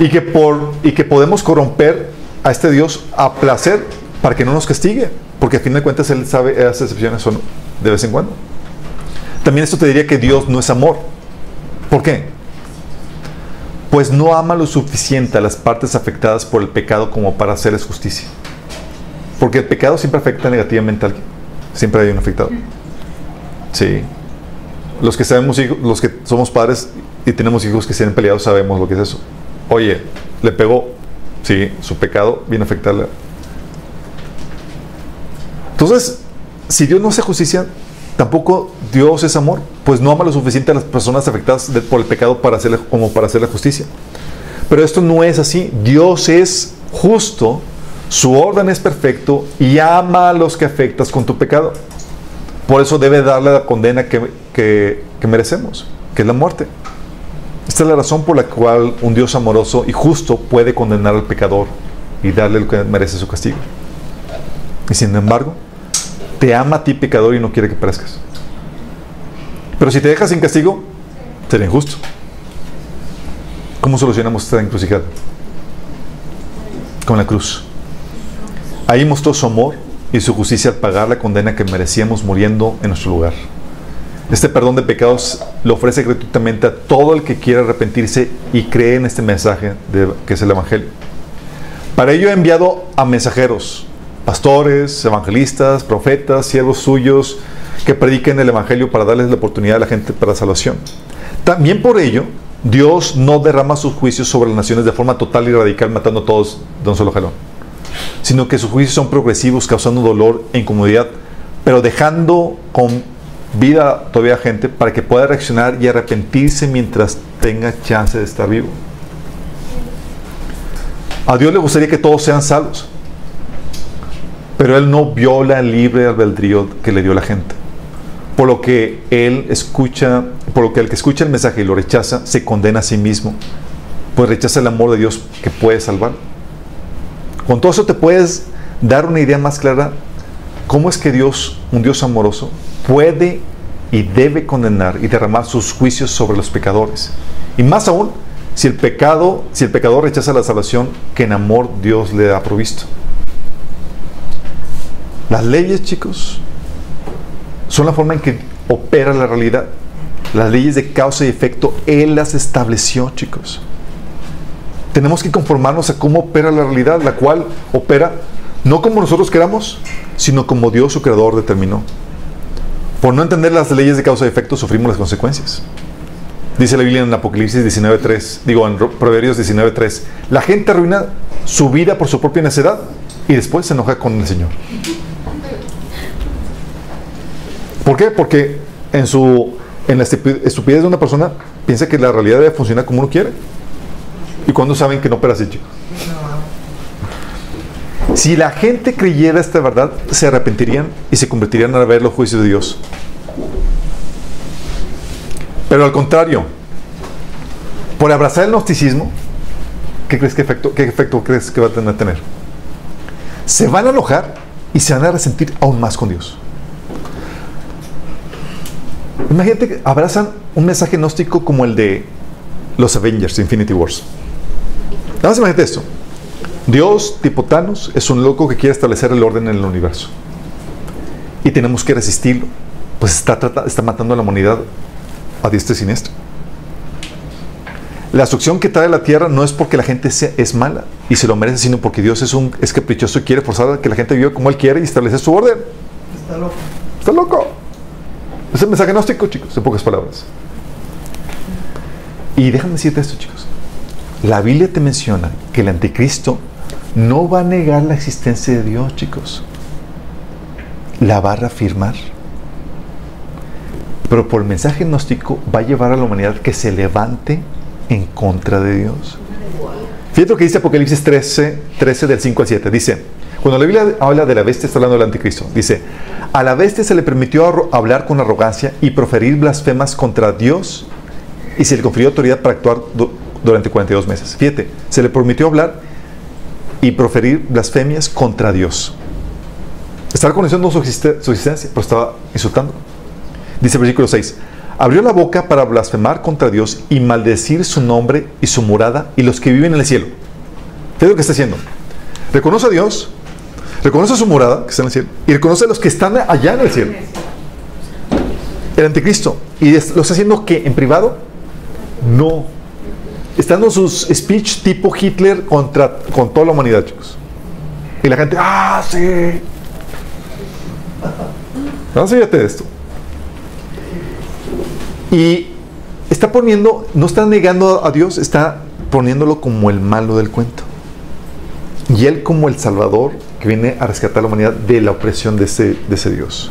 Y que, podemos corromper a este Dios a placer para que no nos castigue. Porque a fin de cuentas Él sabe esas excepciones son de vez en cuando. También esto te diría que Dios no es amor. ¿Por qué? Pues no ama lo suficiente a las partes afectadas por el pecado como para hacerles justicia. Porque el pecado siempre afecta negativamente a alguien. Siempre hay un afectado. Sí. Los que sabemos, los que somos padres y tenemos hijos que se han peleado, sabemos lo que es eso. Oye, le pegó. Sí, su pecado viene a afectarle. Entonces, si Dios no hace justicia, tampoco Dios es amor, pues no ama lo suficiente a las personas afectadas por el pecado para hacerle, como para hacer la justicia. Pero esto no es así. Dios es justo, su orden es perfecto y ama a los que afectas con tu pecado. Por eso debe darle la condena que, que- merecemos, que es la muerte. Esta es la razón por la cual un Dios amoroso y justo puede condenar al pecador y darle lo que merece su castigo. Y sin embargo, te ama a ti pecador y no quiere que perezcas. Pero si te dejas sin castigo, será injusto. ¿Cómo solucionamos esta encrucijada? Con la cruz. Ahí mostró su amor y su justicia al pagar la condena que merecíamos muriendo en nuestro lugar. Este perdón de pecados lo ofrece gratuitamente a todo el que quiera arrepentirse y cree en este mensaje que es el Evangelio. Para ello he enviado a mensajeros, pastores, evangelistas, profetas, siervos suyos, que prediquen el Evangelio para darles la oportunidad a la gente para la salvación. También por ello, Dios no derrama sus juicios sobre las naciones de forma total y radical, matando a todos de un solo jalón, sino que sus juicios son progresivos, causando dolor e incomodidad, pero dejando con vida todavía gente para que pueda reaccionar y arrepentirse mientras tenga chance de estar vivo. A Dios le gustaría que todos sean salvos, pero Él no viola el libre albedrío que le dio la gente. Por lo que Él escucha, por lo que el que escucha el mensaje y lo rechaza, se condena a sí mismo, pues rechaza el amor de Dios que puede salvar. Con todo eso te puedes dar una idea más clara cómo es que Dios, un Dios amoroso, puede y debe condenar y derramar sus juicios sobre los pecadores. Y más aún, si el pecado, si el pecador rechaza la salvación que en amor Dios le ha provisto. Las leyes, chicos, son la forma en que opera la realidad. Las leyes de causa y efecto, Él las estableció, chicos. Tenemos que conformarnos a cómo opera la realidad, la cual opera no como nosotros queramos, sino como Dios, su creador, determinó. Por no entender las leyes de causa y efecto, sufrimos las consecuencias. Dice la Biblia en Apocalipsis 19.3, digo en Ro- Proverbios 19.3, la gente arruina su vida por su propia necedad y después se enoja con el Señor. ¿Por qué? Porque en, su, en la estupi- estupidez de una persona piensa que la realidad debe funcionar como uno quiere. ¿Y cuando saben que no opera así, chicos? Si la gente creyera esta verdad, se arrepentirían y se convertirían a ver los juicios de Dios. Pero al contrario, por abrazar el gnosticismo, ¿qué crees que efecto, qué efecto crees que va a tener? Se van a enojar y se van a resentir aún más con Dios. Imagínate que abrazan un mensaje gnóstico como el de los Avengers Infinity Wars. Nada más imagínate esto. Dios, tipo Thanos, es un loco que quiere establecer el orden en el universo. Y tenemos que resistirlo. Pues está, está matando a la humanidad a diestra y siniestra. La destrucción que trae la tierra no es porque la gente sea- es mala y se lo merece, sino porque Dios es, un, es caprichoso y quiere forzar a que la gente viva como Él quiere y establecer su orden. Está loco. Está loco. Es el mensaje gnóstico, chicos, en pocas palabras. Y déjame decirte esto, chicos. La Biblia te menciona que el anticristo no va a negar la existencia de Dios, chicos. La va a reafirmar. Pero por el mensaje gnóstico va a llevar a la humanidad que se levante en contra de Dios. Fíjate lo que dice Apocalipsis 13, 13 del 5 al 7. Dice, cuando la Biblia habla de la bestia, está hablando del anticristo. Dice, a la bestia se le permitió hablar con arrogancia y proferir blasfemas contra Dios y se le confirió autoridad para actuar durante 42 meses. Fíjate, se le permitió hablar y proferir blasfemias contra Dios. Estaba reconociendo su, existe- su existencia, pero estaba insultando. Dice el versículo 6. Abrió la boca para blasfemar contra Dios y maldecir su nombre y su morada y los que viven en el cielo. ¿Qué es lo que está haciendo? Reconoce a Dios, reconoce su morada, que está en el cielo, y reconoce a los que están allá en el cielo. El anticristo. ¿Y es- lo está haciendo que en privado? No. Está dando sus speech tipo Hitler contra con toda la humanidad, chicos. Y la gente, ah, sí. (laughs) No, fíjate de esto. Y está poniendo, no está negando a Dios, está poniéndolo como el malo del cuento. Y él como el Salvador que viene a rescatar a la humanidad de la opresión de ese, de ese Dios.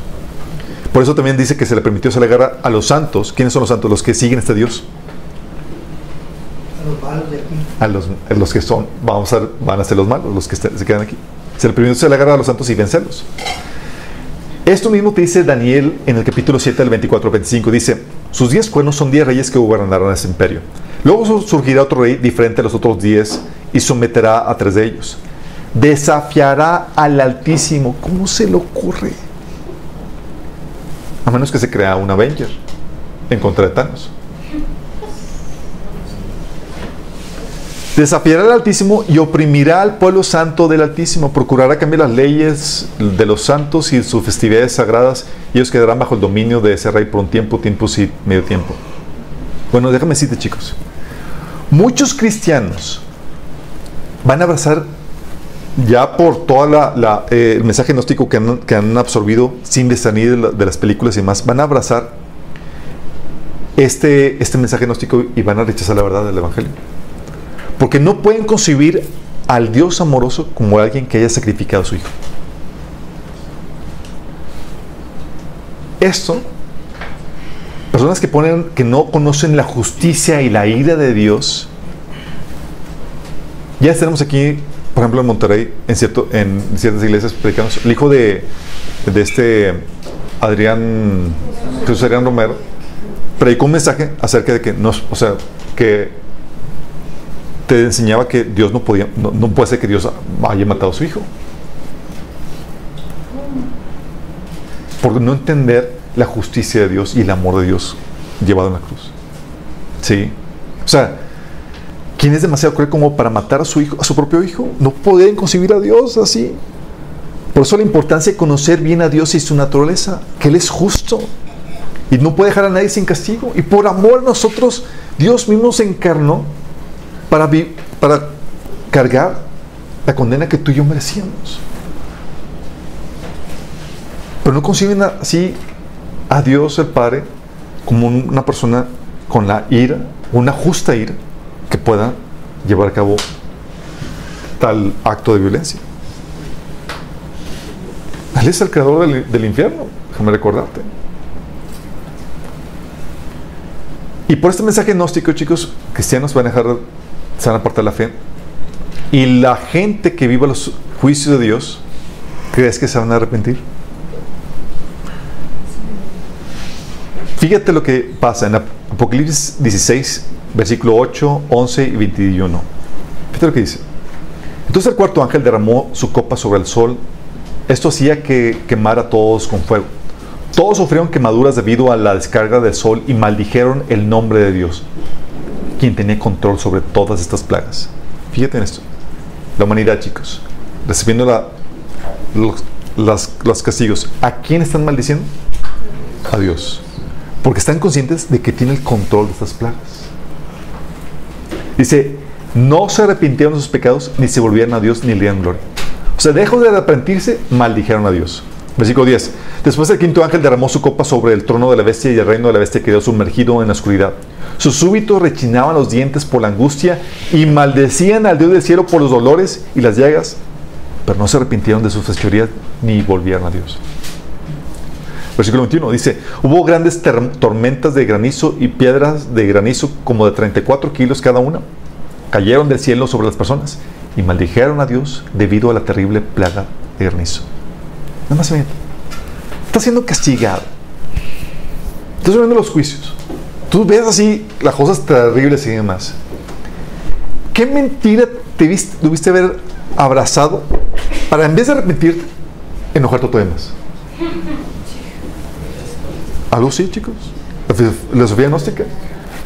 Por eso también dice que se le permitió se le a los santos. ¿Quiénes son los santos? Los que siguen a este Dios. A los. A los, que son, vamos a, van a ser los malos, los que se quedan aquí. Se le permitió se le a los santos y vencerlos. Esto mismo te dice Daniel en el capítulo 7 del 24 al 25. Dice, sus diez cuernos son diez reyes que gobernarán ese imperio. Luego su- surgirá otro rey diferente a los otros diez y someterá a tres de ellos. Desafiará al Altísimo. ¿Cómo se le ocurre? A menos que se crea un Avenger en contra de Thanos. Desafiará al Altísimo y oprimirá al pueblo santo del Altísimo. Procurará cambiar las leyes de los santos y sus festividades sagradas. Y ellos quedarán bajo el dominio de ese rey por un tiempo, tiempos y medio tiempo. Bueno, déjame decirte, chicos. Muchos cristianos van a abrazar ya por todo la, eh, el mensaje gnóstico que han, absorbido sin discernir de, de las películas y demás, van a abrazar este, este mensaje gnóstico y van a rechazar la verdad del Evangelio. Porque no pueden concebir al Dios amoroso como alguien que haya sacrificado a su hijo. Esto, personas que ponen, que no conocen la justicia y la ira de Dios, ya tenemos aquí, por ejemplo, en Monterrey, en, cierto, en ciertas iglesias predicamos, el hijo de, de este Adrián, Jesús Adrián Romero, predicó un mensaje acerca de que no, o sea, que te enseñaba que Dios no podía, no, no puede ser que Dios haya matado a su hijo. Por no entender la justicia de Dios y el amor de Dios llevado en la cruz. Sí. O sea, ¿quién es demasiado cruel como para matar a su hijo, a su propio hijo? No pueden concebir a Dios así. Por eso la importancia de conocer bien a Dios y su naturaleza, que Él es justo y no puede dejar a nadie sin castigo. Y por amor a nosotros, Dios mismo se encarnó para, para cargar la condena que tú y yo merecíamos. Pero no conciben así a Dios el Padre como un- una persona con la ira, una justa ira, que pueda llevar a cabo tal acto de violencia. Él es el creador del, del infierno, déjame recordarte. Y por este mensaje gnóstico, chicos, cristianos van a dejar, se van a apartar la fe. Y la gente que viva los juicios de Dios, ¿crees que se van a arrepentir? Fíjate lo que pasa en Apocalipsis 16, versículo 8, 11 y 21. Fíjate lo que dice. Entonces el cuarto ángel derramó su copa sobre el sol. Esto hacía que quemara a todos con fuego. Todos sufrieron quemaduras debido a la descarga del sol y maldijeron el nombre de Dios, quien tenía control sobre todas estas plagas. Fíjate en esto. La humanidad, chicos, recibiendo los, las- castigos. ¿A quién están maldiciendo? A Dios. Porque están conscientes de que tiene el control de estas plagas. Dice, no se arrepintieron de sus pecados, ni se volvieron a Dios, ni le dieron gloria. O sea, dejó de arrepentirse, maldijeron a Dios. Versículo 10. Después el quinto ángel derramó su copa sobre el trono de la bestia y el reino de la bestia quedó sumergido en la oscuridad. Sus súbitos rechinaban los dientes por la angustia y maldecían al Dios del cielo por los dolores y las llagas, pero no se arrepintieron de sus fechorías ni volvieron a Dios. Versículo 21 dice, hubo grandes tormentas de granizo y piedras de granizo como de 34 kilos cada una. Cayeron del cielo sobre las personas y maldijeron a Dios debido a la terrible plaga de granizo. Nada más ven, está siendo castigado. Estás viendo los juicios. Tú ves así las cosas terribles y demás. ¿Qué mentira te viste, tuviste haber abrazado para en vez de arrepentirte, enojarte todavía más? Algo sí, chicos. La filo- filosofía gnóstica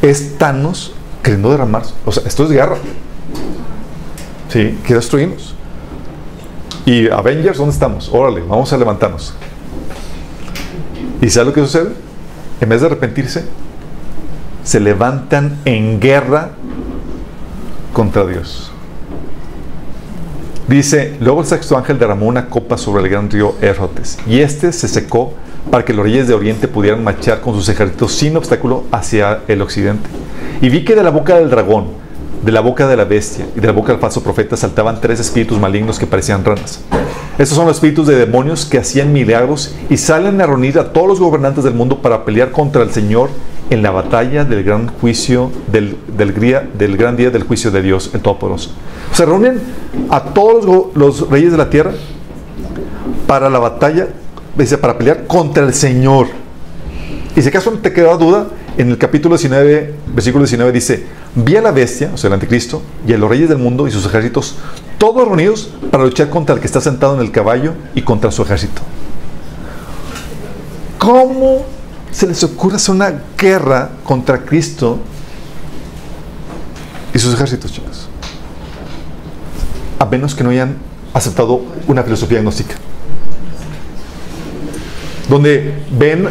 es Thanos queriendo derramarse. O sea, esto es guerra. Sí, quiere destruirnos. Y Avengers, ¿dónde estamos? Órale, vamos a levantarnos. ¿Y sabes lo que sucede? En vez de arrepentirse, se levantan en guerra contra Dios. Dice, luego el sexto ángel derramó una copa sobre el gran río Érotes, y este se secó para que los reyes de Oriente pudieran marchar con sus ejércitos sin obstáculo hacia el occidente. Y vi que de la boca del dragón, de la boca de la bestia y de la boca del falso profeta saltaban tres espíritus malignos que parecían ranas. Estos son los espíritus de demonios que hacían milagros y salen a reunir a todos los gobernantes del mundo para pelear contra el Señor en la batalla del gran juicio, del, gran día del juicio de Dios, el Todopoderoso. Se reúnen a todos los reyes de la tierra para la batalla, dice, para pelear contra el Señor. Y si acaso te queda duda, en el capítulo 19, versículo 19 dice, vi a la bestia, o sea, el anticristo, y a los reyes del mundo y sus ejércitos, todos reunidos para luchar contra el que está sentado en el caballo y contra su ejército. ¿Cómo se les ocurre hacer una guerra contra Cristo y sus ejércitos, chicos? A menos que no hayan aceptado una filosofía gnóstica donde ven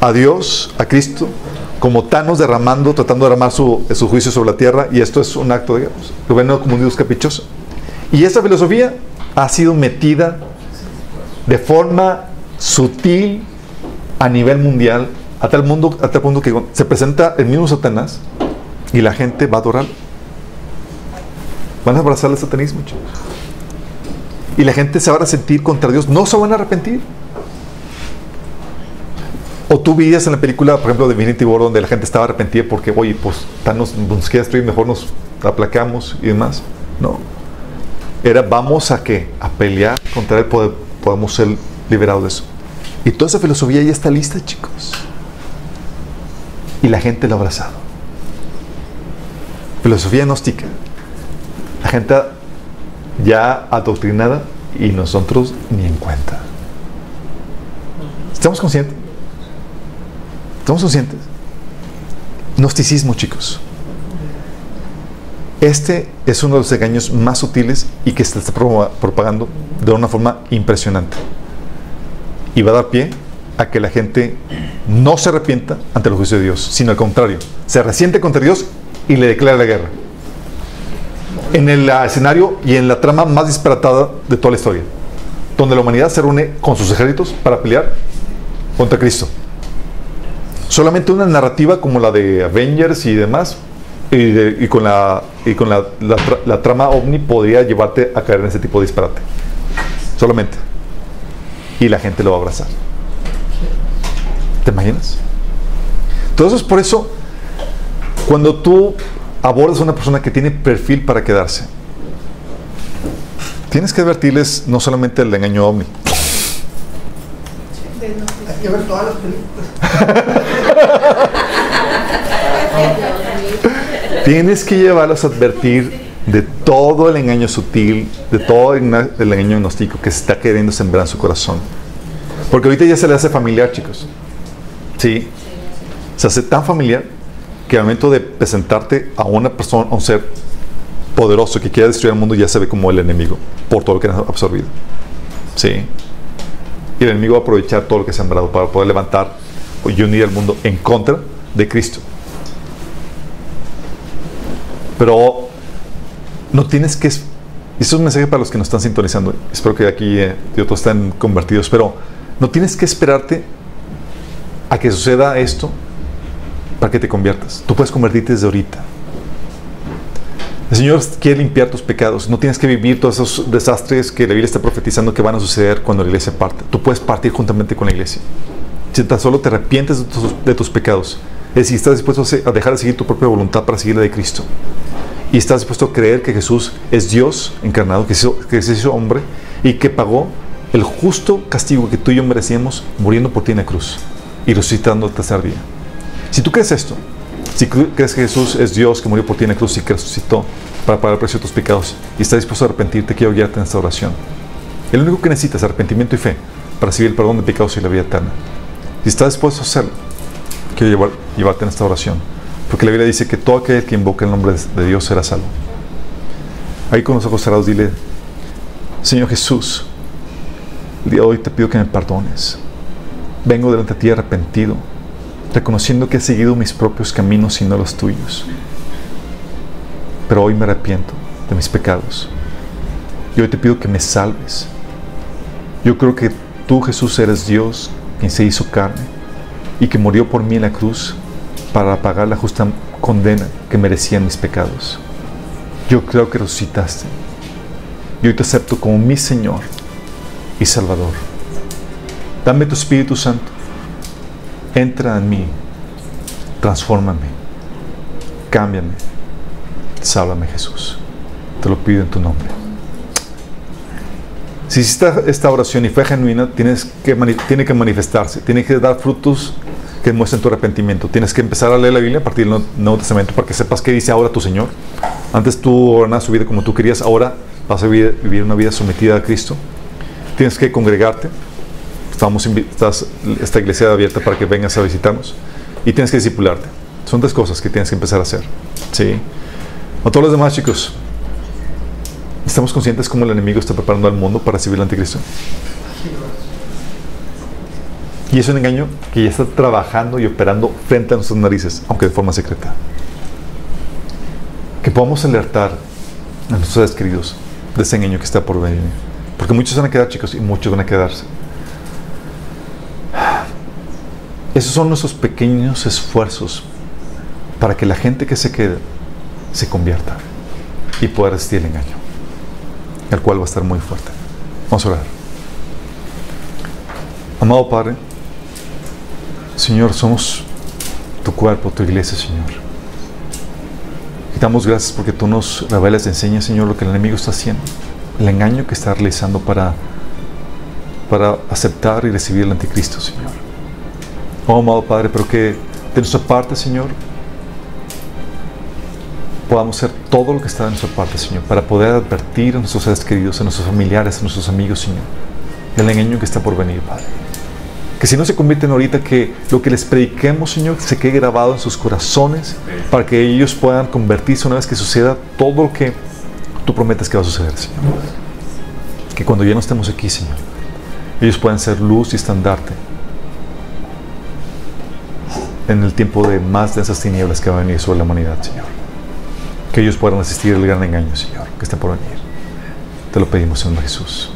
a Dios, a Cristo, como Thanos derramando, tratando de derramar su, su juicio sobre la tierra, y esto es un acto de. Lo como un Dios caprichoso. Y esa filosofía ha sido metida de forma sutil a nivel mundial, a tal, mundo, a punto que se presenta el mismo Satanás y la gente va a adorar. Van a abrazar el satanismo. Y la gente se va a sentir contra Dios, no se van a arrepentir. O tú veías en la película, por ejemplo, de Infinity War, donde la gente estaba arrepentida porque, oye, pues Thanos nos quiere destruir, mejor nos aplacamos y demás. No. Era, vamos a qué? A pelear contra él, pode- podemos ser liberados de eso. Y toda esa filosofía ya está lista, chicos. Y la gente la ha abrazado. Filosofía gnóstica. La gente ya adoctrinada y nosotros ni en cuenta. ¿Estamos conscientes? ¿Estamos conscientes? Gnosticismo, chicos. Este es uno de los engaños más sutiles y que se está pro- propagando de una forma impresionante. Y va a dar pie a que la gente no se arrepienta ante el juicio de Dios, sino al contrario, se resiente contra Dios y le declara la guerra. En el ah, escenario y en la trama más disparatada de toda la historia, donde la humanidad se reúne con sus ejércitos para pelear contra Cristo. Solamente una narrativa como la de Avengers y demás, y, de- y con, la, y con la, la tra- la trama ovni podría llevarte a caer en ese tipo de disparate. Solamente. Y la gente lo va a abrazar. ¿Te imaginas? Entonces, por eso, cuando tú abordas a una persona que tiene perfil para quedarse, tienes que advertirles no solamente el engaño ovni, Hay que ver todas las películas. (laughs) Tienes que llevarlos a advertir de todo el engaño sutil, de todo el enga- el engaño gnóstico que se está queriendo sembrar en su corazón. Porque ahorita ya se le hace familiar, chicos. Sí. Se hace tan familiar que al momento de presentarte a una persona, a un ser poderoso que quiera destruir el mundo, ya se ve como el enemigo por todo lo que han absorbido. Sí. Y el enemigo va a aprovechar todo lo que ha sembrado para poder levantar y unir al mundo en contra de Cristo. Pero no tienes que... Y es un mensaje para los que nos están sintonizando. Espero que aquí eh, y otros estén convertidos. Pero no tienes que esperarte a que suceda esto para que te conviertas. Tú puedes convertirte desde ahorita. El Señor quiere limpiar tus pecados. No tienes que vivir todos esos desastres que la Biblia está profetizando que van a suceder cuando la iglesia parte. Tú puedes partir juntamente con la iglesia. Si tan solo te arrepientes de tus, pecados. Es decir, estás dispuesto a dejar de seguir tu propia voluntad para seguir la de Cristo. Y estás dispuesto a creer que Jesús es Dios encarnado, que se hizo, hombre y que pagó el justo castigo que tú y yo merecíamos muriendo por ti en la cruz y resucitando el tercer día. Si tú crees esto, si cre- crees que Jesús es Dios que murió por ti en la cruz y que resucitó para pagar el precio de tus pecados y estás dispuesto a arrepentirte, quiero guiarte en esta oración. El único que necesitas es arrepentimiento y fe para recibir el perdón de pecados y la vida eterna. Si estás dispuesto a hacerlo, quiero llevar- llevarte en esta oración. Porque la Biblia dice que todo aquel que invoque el nombre de Dios será salvo. Ahí con los ojos cerrados dile, Señor Jesús, el día de hoy te pido que me perdones. Vengo delante de ti arrepentido, reconociendo que he seguido mis propios caminos y no los tuyos. Pero hoy me arrepiento de mis pecados. Y hoy te pido que me salves. Yo creo que tú, Jesús, eres Dios, quien se hizo carne y que murió por mí en la cruz para pagar la justa condena que merecían mis pecados. Yo creo que resucitaste. Y hoy te acepto como mi Señor y Salvador. Dame tu Espíritu Santo. Entra en mí. Transfórmame. Cámbiame. Sálvame, Jesús. Te lo pido en tu nombre. Si hiciste esta oración y fue genuina, tienes que, tiene que manifestarse, tiene que dar frutos que muestren tu arrepentimiento. Tienes que empezar a leer la Biblia a partir del Nuevo- Testamento para que sepas qué dice ahora tu Señor. Antes tú ordenabas tu vida como tú querías, ahora vas a vivir, una vida sometida a Cristo. Tienes que congregarte. Estamos estás, esta iglesia abierta para que vengas a visitarnos. Y tienes que discipularte. Son tres cosas que tienes que empezar a hacer. ¿Sí? A todos los demás, chicos, ¿estamos conscientes cómo el enemigo está preparando al mundo para recibir el anticristo? Y es un engaño que ya está trabajando y operando frente a nuestras narices, aunque de forma secreta. Que podamos alertar a nuestros seres queridos de ese engaño que está por venir. Porque muchos van a quedar, chicos, y muchos van a quedarse. Esos son nuestros pequeños esfuerzos para que la gente que se quede se convierta y pueda resistir el engaño, el cual va a estar muy fuerte. Vamos a orar. Amado Padre, Señor, somos tu cuerpo, tu iglesia, Señor. Y damos gracias porque tú nos revelas enseñas, Señor, lo que el enemigo está haciendo, el engaño que está realizando para, para aceptar y recibir el anticristo, Señor. Oh, amado Padre, pero que de nuestra parte, Señor, podamos hacer todo lo que está de nuestra parte, Señor, para poder advertir a nuestros seres queridos, a nuestros familiares, a nuestros amigos, Señor, del engaño que está por venir, Padre. Que si no se convierten ahorita, que lo que les prediquemos, Señor, se quede grabado en sus corazones para que ellos puedan convertirse una vez que suceda todo lo que tú prometes que va a suceder, Señor. Que cuando ya no estemos aquí, Señor, ellos puedan ser luz y estandarte en el tiempo de más de esas tinieblas que va a venir sobre la humanidad, Señor. Que ellos puedan resistir el gran engaño, Señor, que está por venir. Te lo pedimos en Jesús.